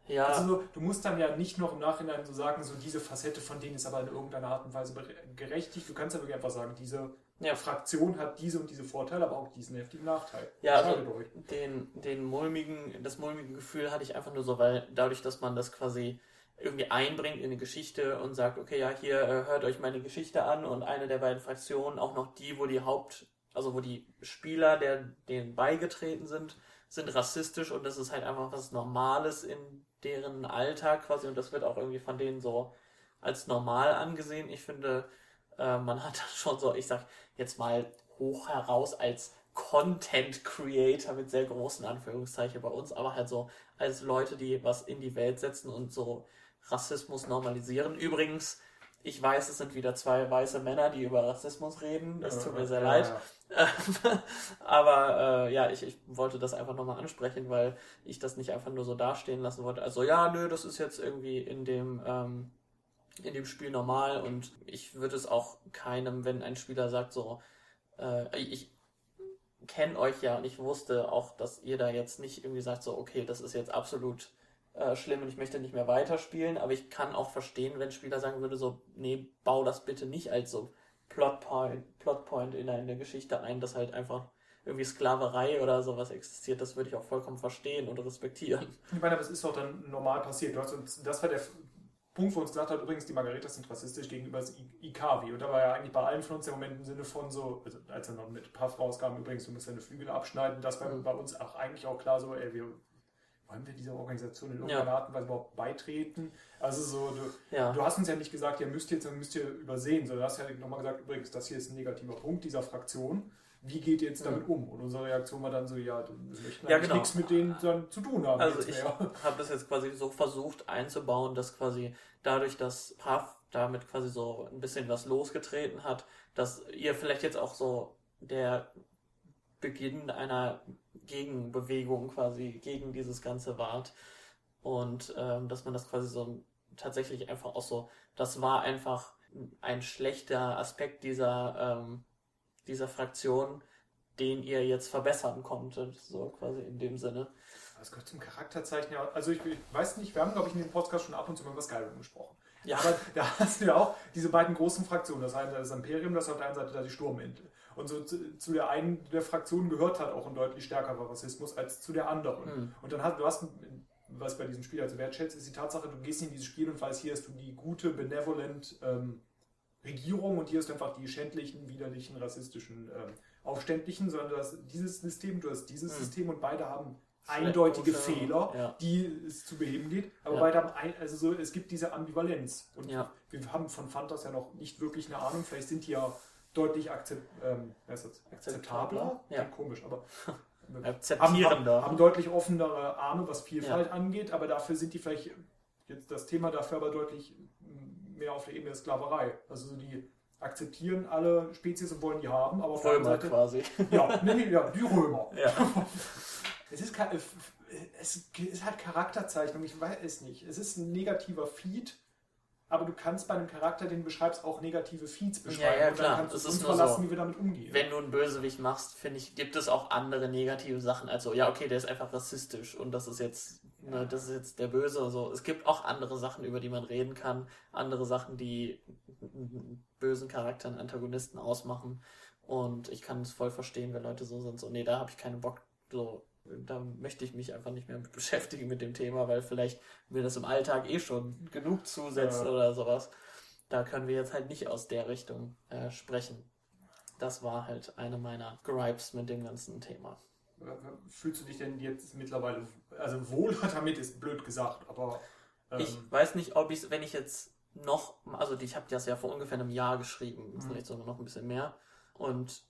Ja. Also du musst dann ja nicht noch im Nachhinein so sagen, so diese Facette von denen ist aber in irgendeiner Art und Weise gerechtigt. Du kannst ja wirklich einfach sagen, diese ja. Fraktion hat diese und diese Vorteile, aber auch diesen heftigen Nachteil. Ja, also den, den mulmigen, das mulmige Gefühl hatte ich einfach nur so, weil dadurch, dass man das quasi irgendwie einbringt in eine Geschichte und sagt, okay, ja, hier äh, hört euch meine Geschichte an und eine der beiden Fraktionen, auch noch die, wo die Haupt, also wo die Spieler, der denen beigetreten sind, sind rassistisch und das ist halt einfach was Normales in deren Alltag quasi und das wird auch irgendwie von denen so als normal angesehen. Ich finde, äh, man hat das schon so, ich sag jetzt mal hoch heraus als Content Creator mit sehr großen Anführungszeichen bei uns, aber halt so als Leute, die was in die Welt setzen und so Rassismus normalisieren. Übrigens, ich weiß, es sind wieder zwei weiße Männer, die über Rassismus reden. Das tut mir sehr ja, leid. Ja. <laughs> Aber äh, ja, ich, ich wollte das einfach nochmal ansprechen, weil ich das nicht einfach nur so dastehen lassen wollte. Also ja, nö, das ist jetzt irgendwie in dem ähm, in dem Spiel normal und ich würde es auch keinem, wenn ein Spieler sagt so, äh, ich kenne euch ja und ich wusste auch, dass ihr da jetzt nicht irgendwie sagt so, okay, das ist jetzt absolut äh, schlimm und ich möchte nicht mehr weiterspielen, aber ich kann auch verstehen, wenn Spieler sagen würde, so, nee, bau das bitte nicht als so Plotpoint, Plotpoint in eine Geschichte ein, dass halt einfach irgendwie Sklaverei oder sowas existiert, das würde ich auch vollkommen verstehen und respektieren. Ich meine, aber es ist doch dann normal passiert. Du hast, das war der Punkt, wo uns gesagt hat, übrigens, die Margaritas sind rassistisch gegenüber das Ikavi. Und da war ja eigentlich bei allen von uns der Moment im Sinne von so, also als er noch mit Puff rauskam, übrigens, du musst deine Flügel abschneiden, das war mhm. bei uns auch eigentlich auch klar so, ey, wir wollen wir dieser Organisation in irgendeiner ja. Art und Weise überhaupt beitreten? Also so, du, ja. du, hast uns ja nicht gesagt, ihr müsst jetzt, müsst ihr übersehen, sondern du hast ja nochmal gesagt, übrigens, das hier ist ein negativer Punkt dieser Fraktion. Wie geht ihr jetzt damit um? Und unsere Reaktion war dann so, ja, wir möchten ja, genau. nichts mit denen dann zu tun haben. Also ich <laughs> habe das jetzt quasi so versucht einzubauen, dass quasi dadurch, dass Puff damit quasi so ein bisschen was losgetreten hat, dass ihr vielleicht jetzt auch so der Beginn einer Gegenbewegung quasi gegen dieses Ganze wart. Und ähm, dass man das quasi so tatsächlich einfach auch so, das war einfach ein schlechter Aspekt dieser, ähm, dieser Fraktion, den ihr jetzt verbessern konntet, so quasi in dem Sinne. Das gehört zum Charakterzeichen. Also ich, ich weiß nicht, wir haben, glaube ich, in dem Podcast schon ab und zu mal über Skyrim gesprochen. Ja. Aber da <laughs> hast du ja auch diese beiden großen Fraktionen. Das eine ist das Imperium, das auf der einen Seite da die Sturminsel. Und so zu, zu, der einen der Fraktionen gehört hat auch ein deutlich stärkerer Rassismus als zu der anderen. Mhm. Und dann hast du hast, was bei diesem Spiel also wertschätzt, ist die Tatsache, du gehst in dieses Spiel und weißt, hier hast du die gute, benevolent ähm, Regierung und hier ist einfach die schändlichen, widerlichen, rassistischen ähm, Aufständlichen, sondern du hast dieses System, du hast dieses mhm. System und beide haben eindeutige Fehler, ja. die es zu beheben geht. Aber ja. beide haben ein, also so, es gibt diese Ambivalenz. Und ja. wir haben von Fantas ja noch nicht wirklich eine Ahnung. Vielleicht sind die ja deutlich akzept, ähm, akzeptabler. Ja. komisch, aber <laughs> akzeptierender. Haben, haben, deutlich offenere Arme, was Vielfalt angeht, aber dafür sind die vielleicht jetzt das Thema dafür aber deutlich mehr auf der Ebene der Sklaverei. Also die akzeptieren alle Spezies und wollen die haben, aber auf Römer Seite, quasi. <laughs> Ja, nee, nee, ja, die Römer. Ja. <laughs> Es ist, es ist halt Charakterzeichnung, ich weiß es nicht. Es ist ein negativer Feed, aber du kannst bei einem Charakter, den du beschreibst, auch negative Feeds beschreiben. Ja, ja, klar. Und dann kannst du uns verlassen, so. wie wir damit umgehen. Wenn du einen Bösewicht machst, finde ich, gibt es auch andere negative Sachen. Also, ja, okay, der ist einfach rassistisch und das ist jetzt, ne, das ist jetzt der Böse. Also, es gibt auch andere Sachen, über die man reden kann. Andere Sachen, die bösen Charakter, einen Antagonisten ausmachen. Und ich kann es voll verstehen, wenn Leute so sind, so, nee, da habe ich keinen Bock, so da möchte ich mich einfach nicht mehr mit <laughs> beschäftigen mit dem Thema, weil vielleicht mir das im Alltag eh schon genug zusetzt ja. oder sowas. Da können wir jetzt halt nicht aus der Richtung äh, sprechen. Das war halt eine meiner Gripes mit dem ganzen Thema. Fühlst du dich denn jetzt mittlerweile, also wohl <laughs> damit ist blöd gesagt, aber. Ähm ich weiß nicht, ob ich wenn ich jetzt noch, also ich habe das ja vor ungefähr einem Jahr geschrieben, mhm. vielleicht sogar noch ein bisschen mehr. Und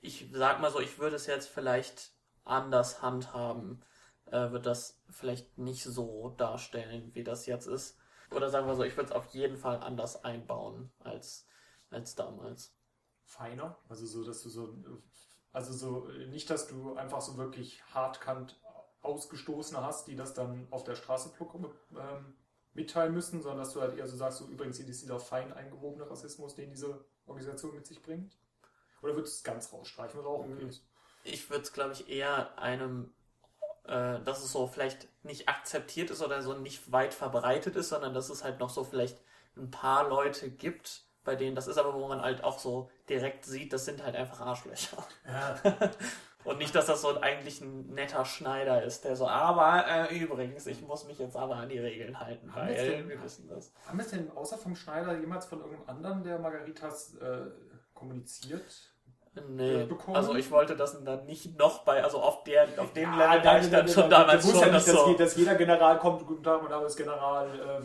ich sag mal so, ich würde es jetzt vielleicht anders handhaben, äh, wird das vielleicht nicht so darstellen, wie das jetzt ist. Oder sagen wir so, ich würde es auf jeden Fall anders einbauen als, als damals. Feiner? Also so, dass du so, also so, nicht, dass du einfach so wirklich hartkant Ausgestoßene hast, die das dann auf der Straße ähm, mitteilen müssen, sondern dass du halt eher so sagst, so übrigens ist dieser fein eingewobene Rassismus, den diese Organisation mit sich bringt? Oder würdest du es ganz rausstreichen, was auch okay ist? Ich würde es, glaube ich, eher einem, äh, dass es so vielleicht nicht akzeptiert ist oder so nicht weit verbreitet ist, sondern dass es halt noch so vielleicht ein paar Leute gibt, bei denen das ist, aber wo man halt auch so direkt sieht, das sind halt einfach Arschlöcher. Ja. <laughs> Und nicht, dass das so eigentlich ein netter Schneider ist, der so, aber äh, übrigens, ich muss mich jetzt aber an die Regeln halten, haben weil denn, wir wissen das. Haben wir es denn außer vom Schneider jemals von irgendeinem anderen, der Margaritas äh, kommuniziert? Nee, bekommen. also ich wollte das dann nicht noch bei, also auf, der, auf dem ja, Level war ich dann schon damals schon. Ja nicht, dass, so. dass, jeder General kommt, guten Tag, mein Name ist General äh,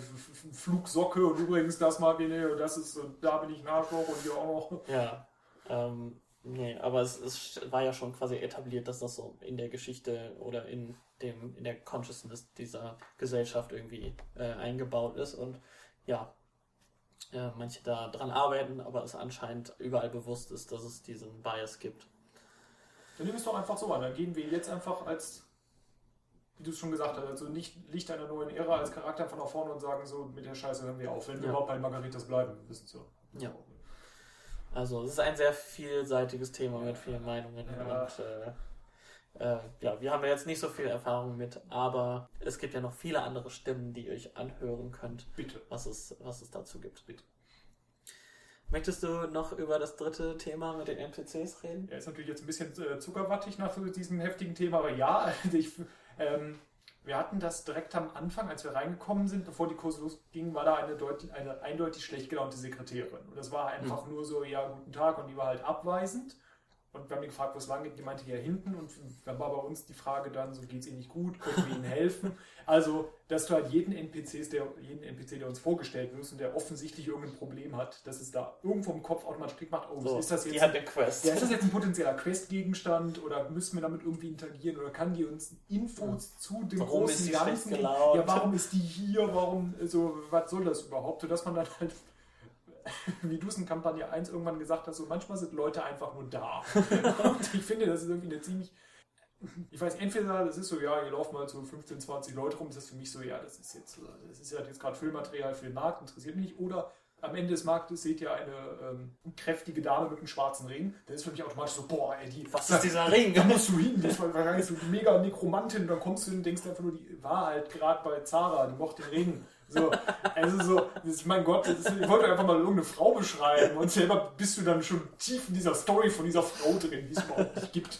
Flugsocke und übrigens das mag ich nicht und das ist, und da bin ich ein Arschloch und hier auch noch. Ja, ähm, nee, aber es, es war ja schon quasi etabliert, dass das so in der Geschichte oder in dem, in der Consciousness dieser Gesellschaft irgendwie äh, eingebaut ist und ja, äh, manche da dran arbeiten, aber es anscheinend überall bewusst ist, dass es diesen Bias gibt. Dann nehmen wir es doch einfach so an. Dann gehen wir jetzt einfach als, wie du es schon gesagt hast, also nicht Licht einer neuen Ära als Charakter von nach vorne und sagen, so mit der Scheiße hören wir auf, wenn wir ja. überhaupt bei Margaritas bleiben, wissen so. Ja. Also es ist ein sehr vielseitiges Thema mit vielen Meinungen ja. und äh, äh, ja, wir haben ja jetzt nicht so viel Erfahrung mit, aber es gibt ja noch viele andere Stimmen, die ihr euch anhören könnt. Bitte. Was es, was es dazu gibt. Bitte. Möchtest du noch über das dritte Thema mit den NPCs reden? Ja, ist natürlich jetzt ein bisschen äh, zuckerwattig nach diesem heftigen Thema, aber ja, <laughs> ich, ähm, wir hatten das direkt am Anfang, als wir reingekommen sind, bevor die Kurse losgingen, war da eine, deutlich, eine eindeutig schlecht gelaunte Sekretärin. Und das war einfach mhm. nur so, ja, guten Tag, und die war halt abweisend. Und wir haben ihn gefragt, wo es lang geht. Die meinte, hier hinten. Und dann war bei uns die Frage dann, so geht es Ihnen nicht gut, können wir Ihnen helfen? <laughs> Also, dass du halt jeden, NPCs, der, jeden NPC, der uns vorgestellt wird und der offensichtlich irgendein Problem hat, dass es da irgendwo im Kopf automatisch Klick macht, oh, so, ist das jetzt, die hat eine Quest. Ja, ist das jetzt ein potenzieller Questgegenstand oder müssen wir damit irgendwie interagieren oder kann die uns Infos ja. zu dem warum großen Ganzen geben? Ja, warum ist die hier? Warum, so, was soll das überhaupt? Sodass man dann halt <laughs> wie du es in Kampagne 1 irgendwann gesagt hast, so manchmal sind Leute einfach nur da. <laughs> und ich finde, das ist irgendwie eine ziemlich. Ich weiß, entweder das ist so, ja, ihr lauft mal so 15, 20 Leute rum, das ist für mich so, ja, das ist jetzt, das ist ja jetzt gerade Füllmaterial für den Markt, interessiert mich nicht. Oder am Ende des Marktes seht ihr eine ähm, kräftige Dame mit einem schwarzen Ring. Das ist für mich automatisch so, boah, ey, die. Was ist dieser Ring? Da musst du hin. Das war wahrscheinlich so mega Nekromantin. Dann kommst du hin und denkst einfach nur, die war halt gerade bei Zara, die mochte den Ring. So, also so, ist, mein Gott, ist, ich wollte einfach mal irgendeine Frau beschreiben und selber bist du dann schon tief in dieser Story von dieser Frau drin, die es überhaupt nicht gibt.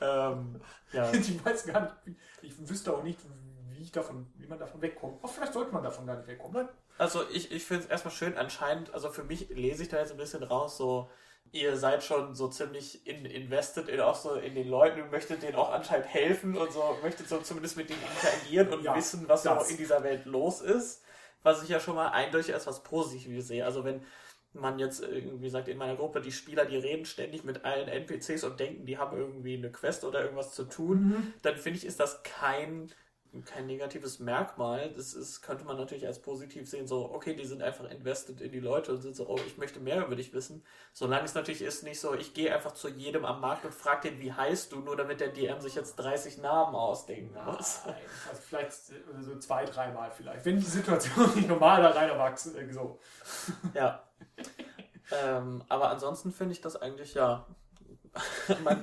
Ähm, ja. <laughs> Ich weiß gar nicht, ich wüsste auch nicht, wie ich davon, wie man davon wegkommt. Aber vielleicht sollte man davon gar nicht wegkommen. Nein? Also ich, ich finde es erstmal schön, anscheinend, also für mich lese ich da jetzt ein bisschen raus, so ihr seid schon so ziemlich in, invested in auch so in den Leuten und möchtet denen auch anscheinend helfen und so, möchtet so zumindest mit denen interagieren und ja, wissen, was das. so in dieser Welt los ist. Was ich ja schon mal eindeutig als was Positives sehe. Also wenn man jetzt irgendwie sagt, in meiner Gruppe, die Spieler, die reden ständig mit allen NPCs und denken, die haben irgendwie eine Quest oder irgendwas zu tun, mhm. dann finde ich, ist das kein kein negatives Merkmal. Das ist, könnte man natürlich als positiv sehen, so, okay, die sind einfach invested in die Leute und sind so, oh, ich möchte mehr über dich wissen. Solange es natürlich ist, nicht so, ich gehe einfach zu jedem am Markt und frage den, wie heißt du, nur damit der DM sich jetzt 30 Namen ausdenken muss. Nein, also vielleicht so zwei, dreimal vielleicht. Wenn die Situation <laughs> nicht normal da rein erwachsen, äh, so. Ja. ähm, aber ansonsten finde ich das eigentlich ja. <laughs> man,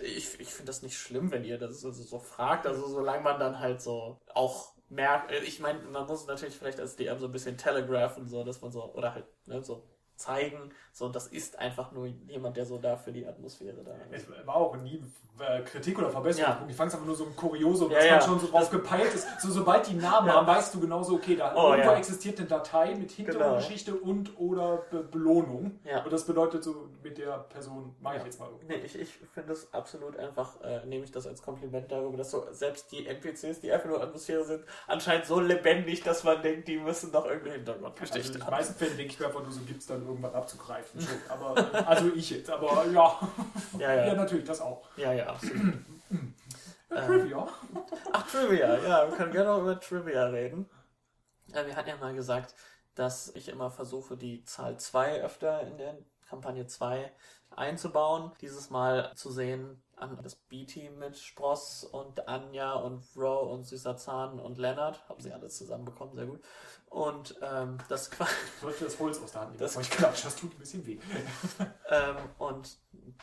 ich, ich finde das nicht schlimm, wenn ihr das so, so fragt. Also solange man dann halt so auch merkt, äh, ich meine, man muss natürlich vielleicht als DM so ein bisschen telegrafen, so, dass man so, oder halt, ne, so zeigen. So, das ist einfach nur jemand, der so da für die Atmosphäre da ist. Es war auch nie äh, Kritik oder Verbesserung. Ja. Ich fand es einfach nur so ein Kuriosum, Ja, dass ja. man schon so drauf gepeilt ist. So, sobald die Namen haben, weißt du genauso, okay, da Oh, irgendwo existiert eine Datei mit Genau. Hintergrundgeschichte und oder Be Belohnung. Und das bedeutet so, mit der Person mache ich jetzt mal irgendwas. Nee, ich, ich finde es absolut einfach, äh, nehme ich das als Kompliment darüber, dass so selbst die NPCs, die einfach nur Atmosphäre sind, anscheinend so lebendig, dass man denkt, die müssen doch irgendeine Hintergrundgeschichte Also in den haben. meisten Fällen denke ich mir einfach nur, so gibt es dann irgendwann abzugreifen. Schon. Aber, also ich jetzt, aber ja. Ja, Ja, ja. natürlich, das auch. Ja, ja, absolut. Äh, Trivia. Ach, Trivia, ja, wir können gerne auch über Trivia reden. Äh, wir hatten ja mal gesagt, dass ich immer versuche, die Zahl 2 öfter in der Kampagne 2 einzubauen. Dieses Mal zu sehen an das B-Team mit Spross und Anja und Ro und Süßer Zahn und Leonard. Haben sie alles zusammenbekommen, sehr gut. Und ähm, das qua- Ich sollte das Holz aus der Hand nehmen. Das- Das ich klatsche, das tut ein bisschen weh. <laughs> ähm, und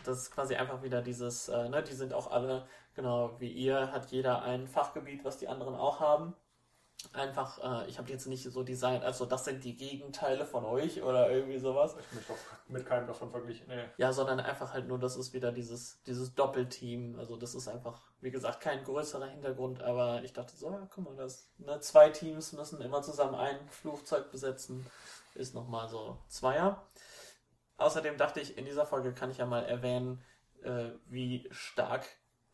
das ist quasi einfach wieder dieses, äh, ne, die sind auch alle, genau wie ihr, hat jeder ein Fachgebiet, was die anderen auch haben. Einfach, äh, ich habe jetzt nicht so designt, also das sind die Gegenteile von euch oder irgendwie sowas. Ich möchte auch mit keinem davon verglichen. Nee. Ja, sondern einfach halt nur, das ist wieder dieses, dieses Doppelteam. Also das ist einfach, wie gesagt, kein größerer Hintergrund, aber ich dachte so, ja, guck mal, das, ne, zwei Teams müssen immer zusammen ein Flugzeug besetzen, ist nochmal so Zweier. Außerdem dachte ich, in dieser Folge kann ich ja mal erwähnen, äh, wie stark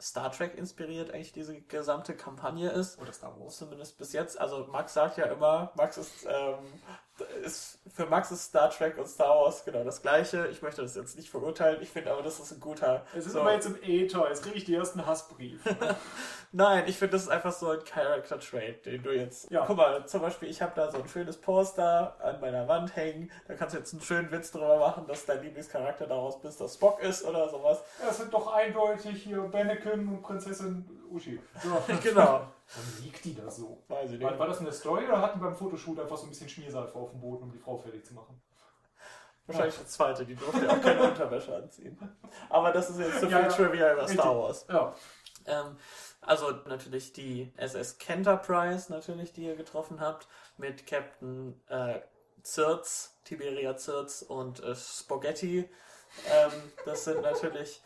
Star Trek inspiriert eigentlich diese gesamte Kampagne ist. Oder Star Wars. Zumindest bis jetzt. Also Max sagt ja immer, Max ist, ähm, ist für Max ist Star Trek und Star Wars genau das gleiche. Ich möchte das jetzt nicht verurteilen. Ich finde aber, das ist ein guter. Es ist so, immer jetzt im Äther. Jetzt kriege ich die ersten Hassbriefe. <laughs> Nein, ich finde, das ist einfach so ein Character Trait, den du jetzt. Ja. Guck mal, zum Beispiel, ich habe da so ein schönes Poster an meiner Wand hängen. Da kannst du jetzt einen schönen Witz drüber machen, dass dein Lieblingscharakter daraus bist, dass Spock ist oder sowas. Das sind doch eindeutig hier Bennekin und Prinzessin Uschi. <laughs> So. Genau. Warum liegt die da so? Weiß ich War, nicht. war das eine Story oder hatten beim Fotoshoot einfach so ein bisschen Schmierseife auf dem Boden, um die Frau fertig zu machen? Wahrscheinlich die zweite, die durfte ja auch keine <laughs> Unterwäsche anziehen. Aber das ist jetzt so viel Ja, ja. Trivia über Richtig. Star Wars. Ja. Ähm, also natürlich die SS Kenterprise, natürlich, die ihr getroffen habt, mit Captain äh, Zirz, Tiberia Zirz und äh, Spaghetti. Ähm, das sind natürlich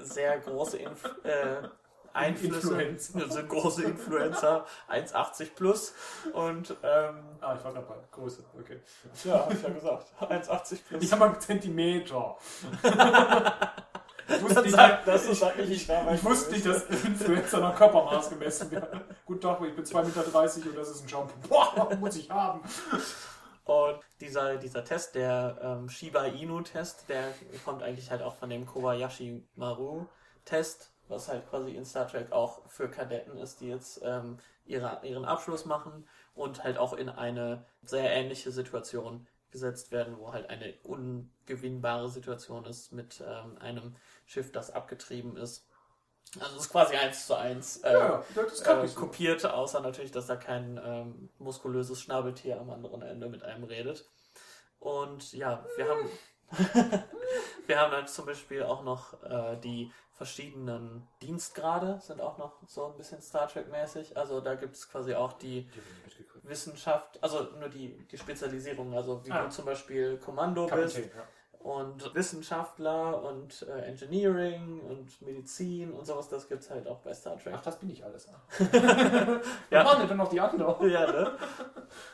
sehr große Inf äh, Einflüsse. Influencer. Sind große Influencer, <laughs> 1,80 plus. Und ähm, Ah, ich war gerade bei Größe. Okay. ja, hab ich ja gesagt, 1,80 plus. Ich habe mal Zentimeter. <laughs> ich wusste nicht, sag das, das sag ich wusste nicht, dass Influencer nach Körpermaß gemessen werden. Guten Tag, ich bin 2,30 Meter und das ist ein Shampoo. Boah, muss ich haben. Und dieser, dieser Test, der ähm, Shiba Inu-Test, der kommt eigentlich halt auch von dem Kobayashi Maru-Test, was halt quasi in Star Trek auch für Kadetten ist, die jetzt ähm, ihre, ihren Abschluss machen und halt auch in eine sehr ähnliche Situation gesetzt werden, wo halt eine ungewinnbare Situation ist mit ähm, einem Schiff, das abgetrieben ist. Also es ist quasi eins zu eins äh, Ja, äh, kopiert, außer natürlich, dass da kein ähm, muskulöses Schnabeltier am anderen Ende mit einem redet. Und ja, wir haben, <laughs> wir haben dann zum Beispiel auch noch äh, die verschiedenen Dienstgrade, sind auch noch so ein bisschen Star Trek-mäßig. Also da gibt es quasi auch die Wissenschaft, also nur die, die Spezialisierung, also wie Ah. du zum Beispiel Kommando bist Kapitän, ja. und Wissenschaftler und äh, Engineering und Medizin und sowas, das gibt's halt auch bei Star Trek. Ach, das bin ich alles. <laughs> Ja. ja. waren denn dann noch die anderen? <laughs> Ja, ne?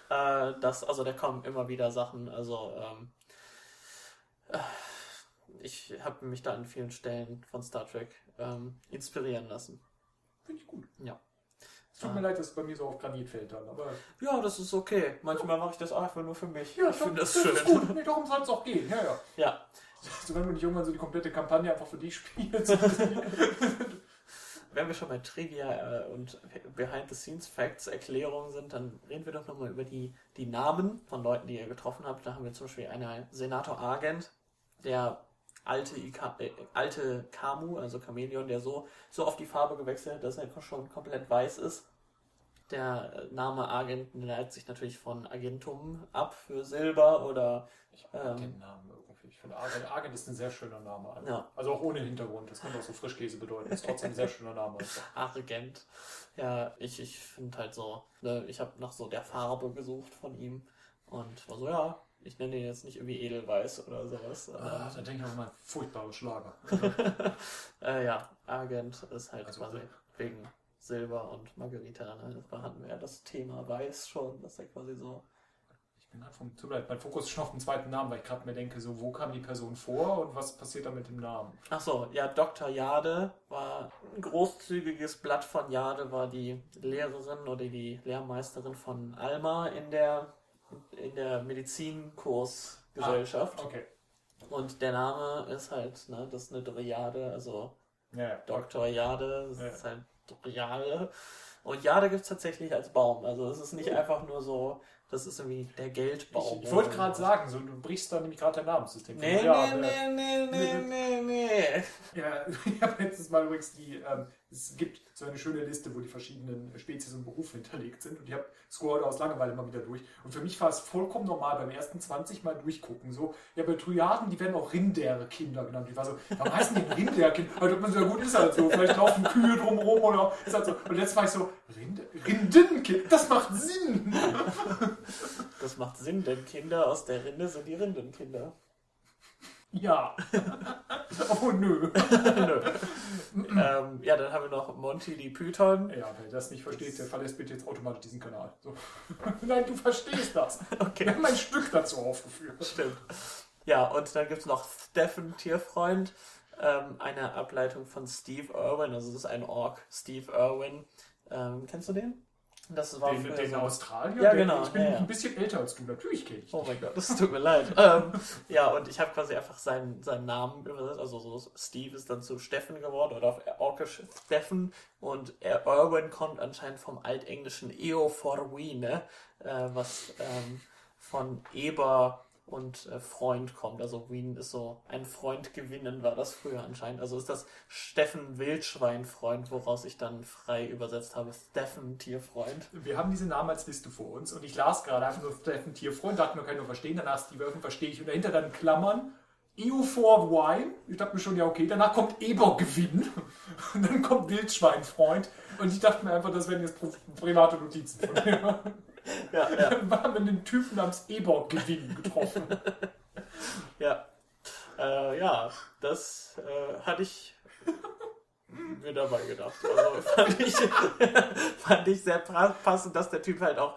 äh, das, also da kommen immer wieder Sachen, also ähm, äh, ich habe mich da an vielen Stellen von Star Trek ähm, inspirieren lassen. Finde ich gut. Ja. Es tut Ah. mir leid, dass es bei mir so auf Granit fällt dann, aber... Ja, das ist okay. Manchmal mache ich das auch einfach nur für mich. Ja, ich finde das Ist schön. gut. Nee, darum soll es auch gehen. Ja, ja. Ja. So, wenn du nicht irgendwann so die komplette Kampagne einfach für dich spielst. Wenn wir schon bei Trivia äh, und Behind-the-Scenes-Facts Erklärungen sind, dann reden wir doch nochmal über die, die Namen von Leuten, die ihr getroffen habt. Da haben wir zum Beispiel einen Senator Argent, der alte, Ika, äh, alte Kamu, also Chamäleon, der so, so auf die Farbe gewechselt hat, dass er schon komplett weiß ist. Der Name Argent leitet sich natürlich von Agentum ab für Silber oder Ich mag Ähm. den Namen irgendwie. Ich finde, Argent, Argent ist ein sehr schöner Name. einfach. Ja. Also auch ohne Hintergrund. Das könnte auch so Frischkäse bedeuten. Ist trotzdem ein sehr schöner Name. <laughs> Argent. Ja, ich, ich finde halt so, ne, ich habe nach so der Farbe gesucht von ihm. Und war so, ja, ich nenne ihn jetzt nicht irgendwie Edelweiß oder sowas. Ah, da denke ich auch mal, furchtbare Schlager. <laughs> äh, ja, Agent ist halt Also, quasi wegen Silber und Margarita. Ne? Da hatten wir ja das Thema Weiß schon, dass er quasi so. Ich bin vom, tut mir leid, mein Fokus ist schon auf dem zweiten Namen, weil ich gerade mir denke, so, wo kam die Person vor und was passiert da mit dem Namen? Ach so, ja, Dr. Jade war ein großzügiges Blatt von Jade, war die Lehrerin oder die Lehrmeisterin von Alma in der, in der Medizinkursgesellschaft. Okay. Und der Name ist halt, ne, das ist eine Dryade, also Ja, ja. Dr. Jade, das Ja. ist halt Jade. Und Jade gibt es tatsächlich als Baum. Also es ist nicht einfach nur so, das ist irgendwie der Geldbaum. Ich, ich wollte gerade sagen, so, du brichst da nämlich gerade dein Namenssystem. Nee, ja, nee, nee, nee, nee, nee, nee. Ja, <laughs> ich habe letztes Mal übrigens die, ähm, es gibt so eine schöne Liste, wo die verschiedenen Spezies und Berufe hinterlegt sind. Und ich habe scroll aus Langeweile mal wieder durch. Und für mich war es vollkommen normal beim ersten 20 Mal durchgucken. So, ja, bei Triaden, die werden auch Rinderkinder genannt. Ich war so, warum heißen die Rinderkinder? Weil man so, ja gut, ist halt so. Vielleicht laufen Kühe drumherum oder ist halt so. Und jetzt war ich so, Rind Rindenkind, das macht Sinn. Das macht Sinn, denn Kinder aus der Rinde sind die Rindenkinder. Ja. <laughs> oh nö. <laughs> Nö. ähm, ja, dann haben wir noch Monty die Python. Ja, wer das nicht versteht, der verlässt bitte jetzt automatisch diesen Kanal. So. <laughs> Nein, du verstehst das. Wir Okay, haben ein Stück dazu aufgeführt. stimmt. Ja, und dann gibt es noch Stephen Tierfreund, ähm, eine Ableitung von Steve Irwin, also das ist ein Ork, Steve Irwin. Ähm, kennst du den? Das war Den, den so- Australier? Ja, genau, Ich bin ja, ja. ein bisschen älter als du, natürlich kenne ich. Oh mein Gott, das tut mir leid. <laughs> ähm, ja, und ich habe quasi einfach seinen, seinen Namen übersetzt. Also so Steve ist dann zu Steffen geworden oder auf Orkisch Steffen. Und er- Irwin kommt anscheinend vom altenglischen Eo for we, ne? Äh, was ähm, von Eber und äh, Freund kommt. Also Wien ist so ein Freund gewinnen, war das früher anscheinend. Also ist das Steffen Wildschwein-Freund, woraus ich dann frei übersetzt habe. Steffen Tierfreund. Wir haben diese Namen als Liste vor uns und ich las gerade einfach nur Steffen Tierfreund, dachte mir, kann ich nur verstehen, danach Steve Irwin verstehe ich und dahinter dann Klammern. EU4 Wine, ich dachte mir schon, ja okay, danach kommt Ebergewinn <laughs> und dann kommt Wildschweinfreund und ich dachte mir einfach, das wären jetzt pri- private Notizen von mir. <laughs> <laughs> Ja, ja. Dann <laughs> haben wir einen Typen namens Ebergewinn getroffen. <laughs> Ja. Äh, ja, das äh, hatte ich mir dabei gedacht. Also fand ich, fand ich sehr passend, dass der Typ halt auch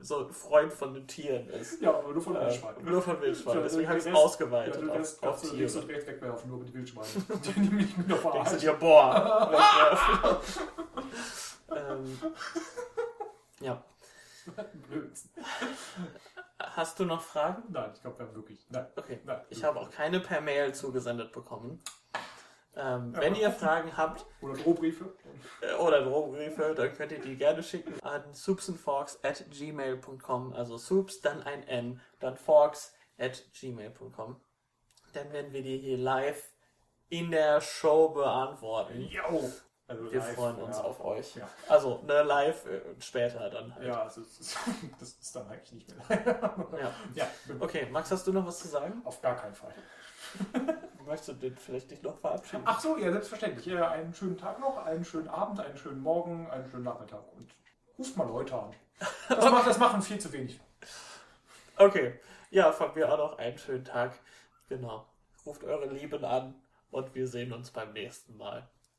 so ein Freund von den Tieren ist. Ja, aber nur von Äh, Wildschweinen. nur von Wildschweinen. Deswegen habe ich es ausgeweitet Ja, auf, auf du links und Tiere. rechts wegwerfen, nur über die Wildschweine. Die nehme ich mit auf Denkst du Arsch. dir, boah, ähm, ja. Blödsinn. Hast du noch Fragen? Nein, ich glaube, wir haben wirklich. Nein. Okay. Nein. Ich habe auch keine per Mail zugesendet bekommen. Ähm, wenn ihr Fragen habt, Oder Drohbriefe. äh, oder Drohbriefe, dann könnt ihr die gerne schicken an soupsandforks at gmail.com. Also soups, dann ein N, dann forks at gmail.com. Dann werden wir die hier live in der Show beantworten. Jo! Also Wir live, freuen uns ja. auf euch. Ja. Also, ne, live äh, später dann halt. Ja, also das ist dann eigentlich nicht mehr. Ja. ja, Okay, Max, hast du noch was zu sagen? auf gar keinen Fall. <laughs> Möchtest du dich vielleicht dich noch verabschieden? Ach so, ja, selbstverständlich. Ja, einen schönen Tag noch, einen schönen Abend, einen schönen Morgen, einen schönen Nachmittag und ruft mal Leute an. Das, <laughs> macht, das machen viel zu wenig. Okay. Ja, von mir auch noch einen schönen Tag. Genau. Ruft eure Lieben an und wir sehen uns beim nächsten Mal.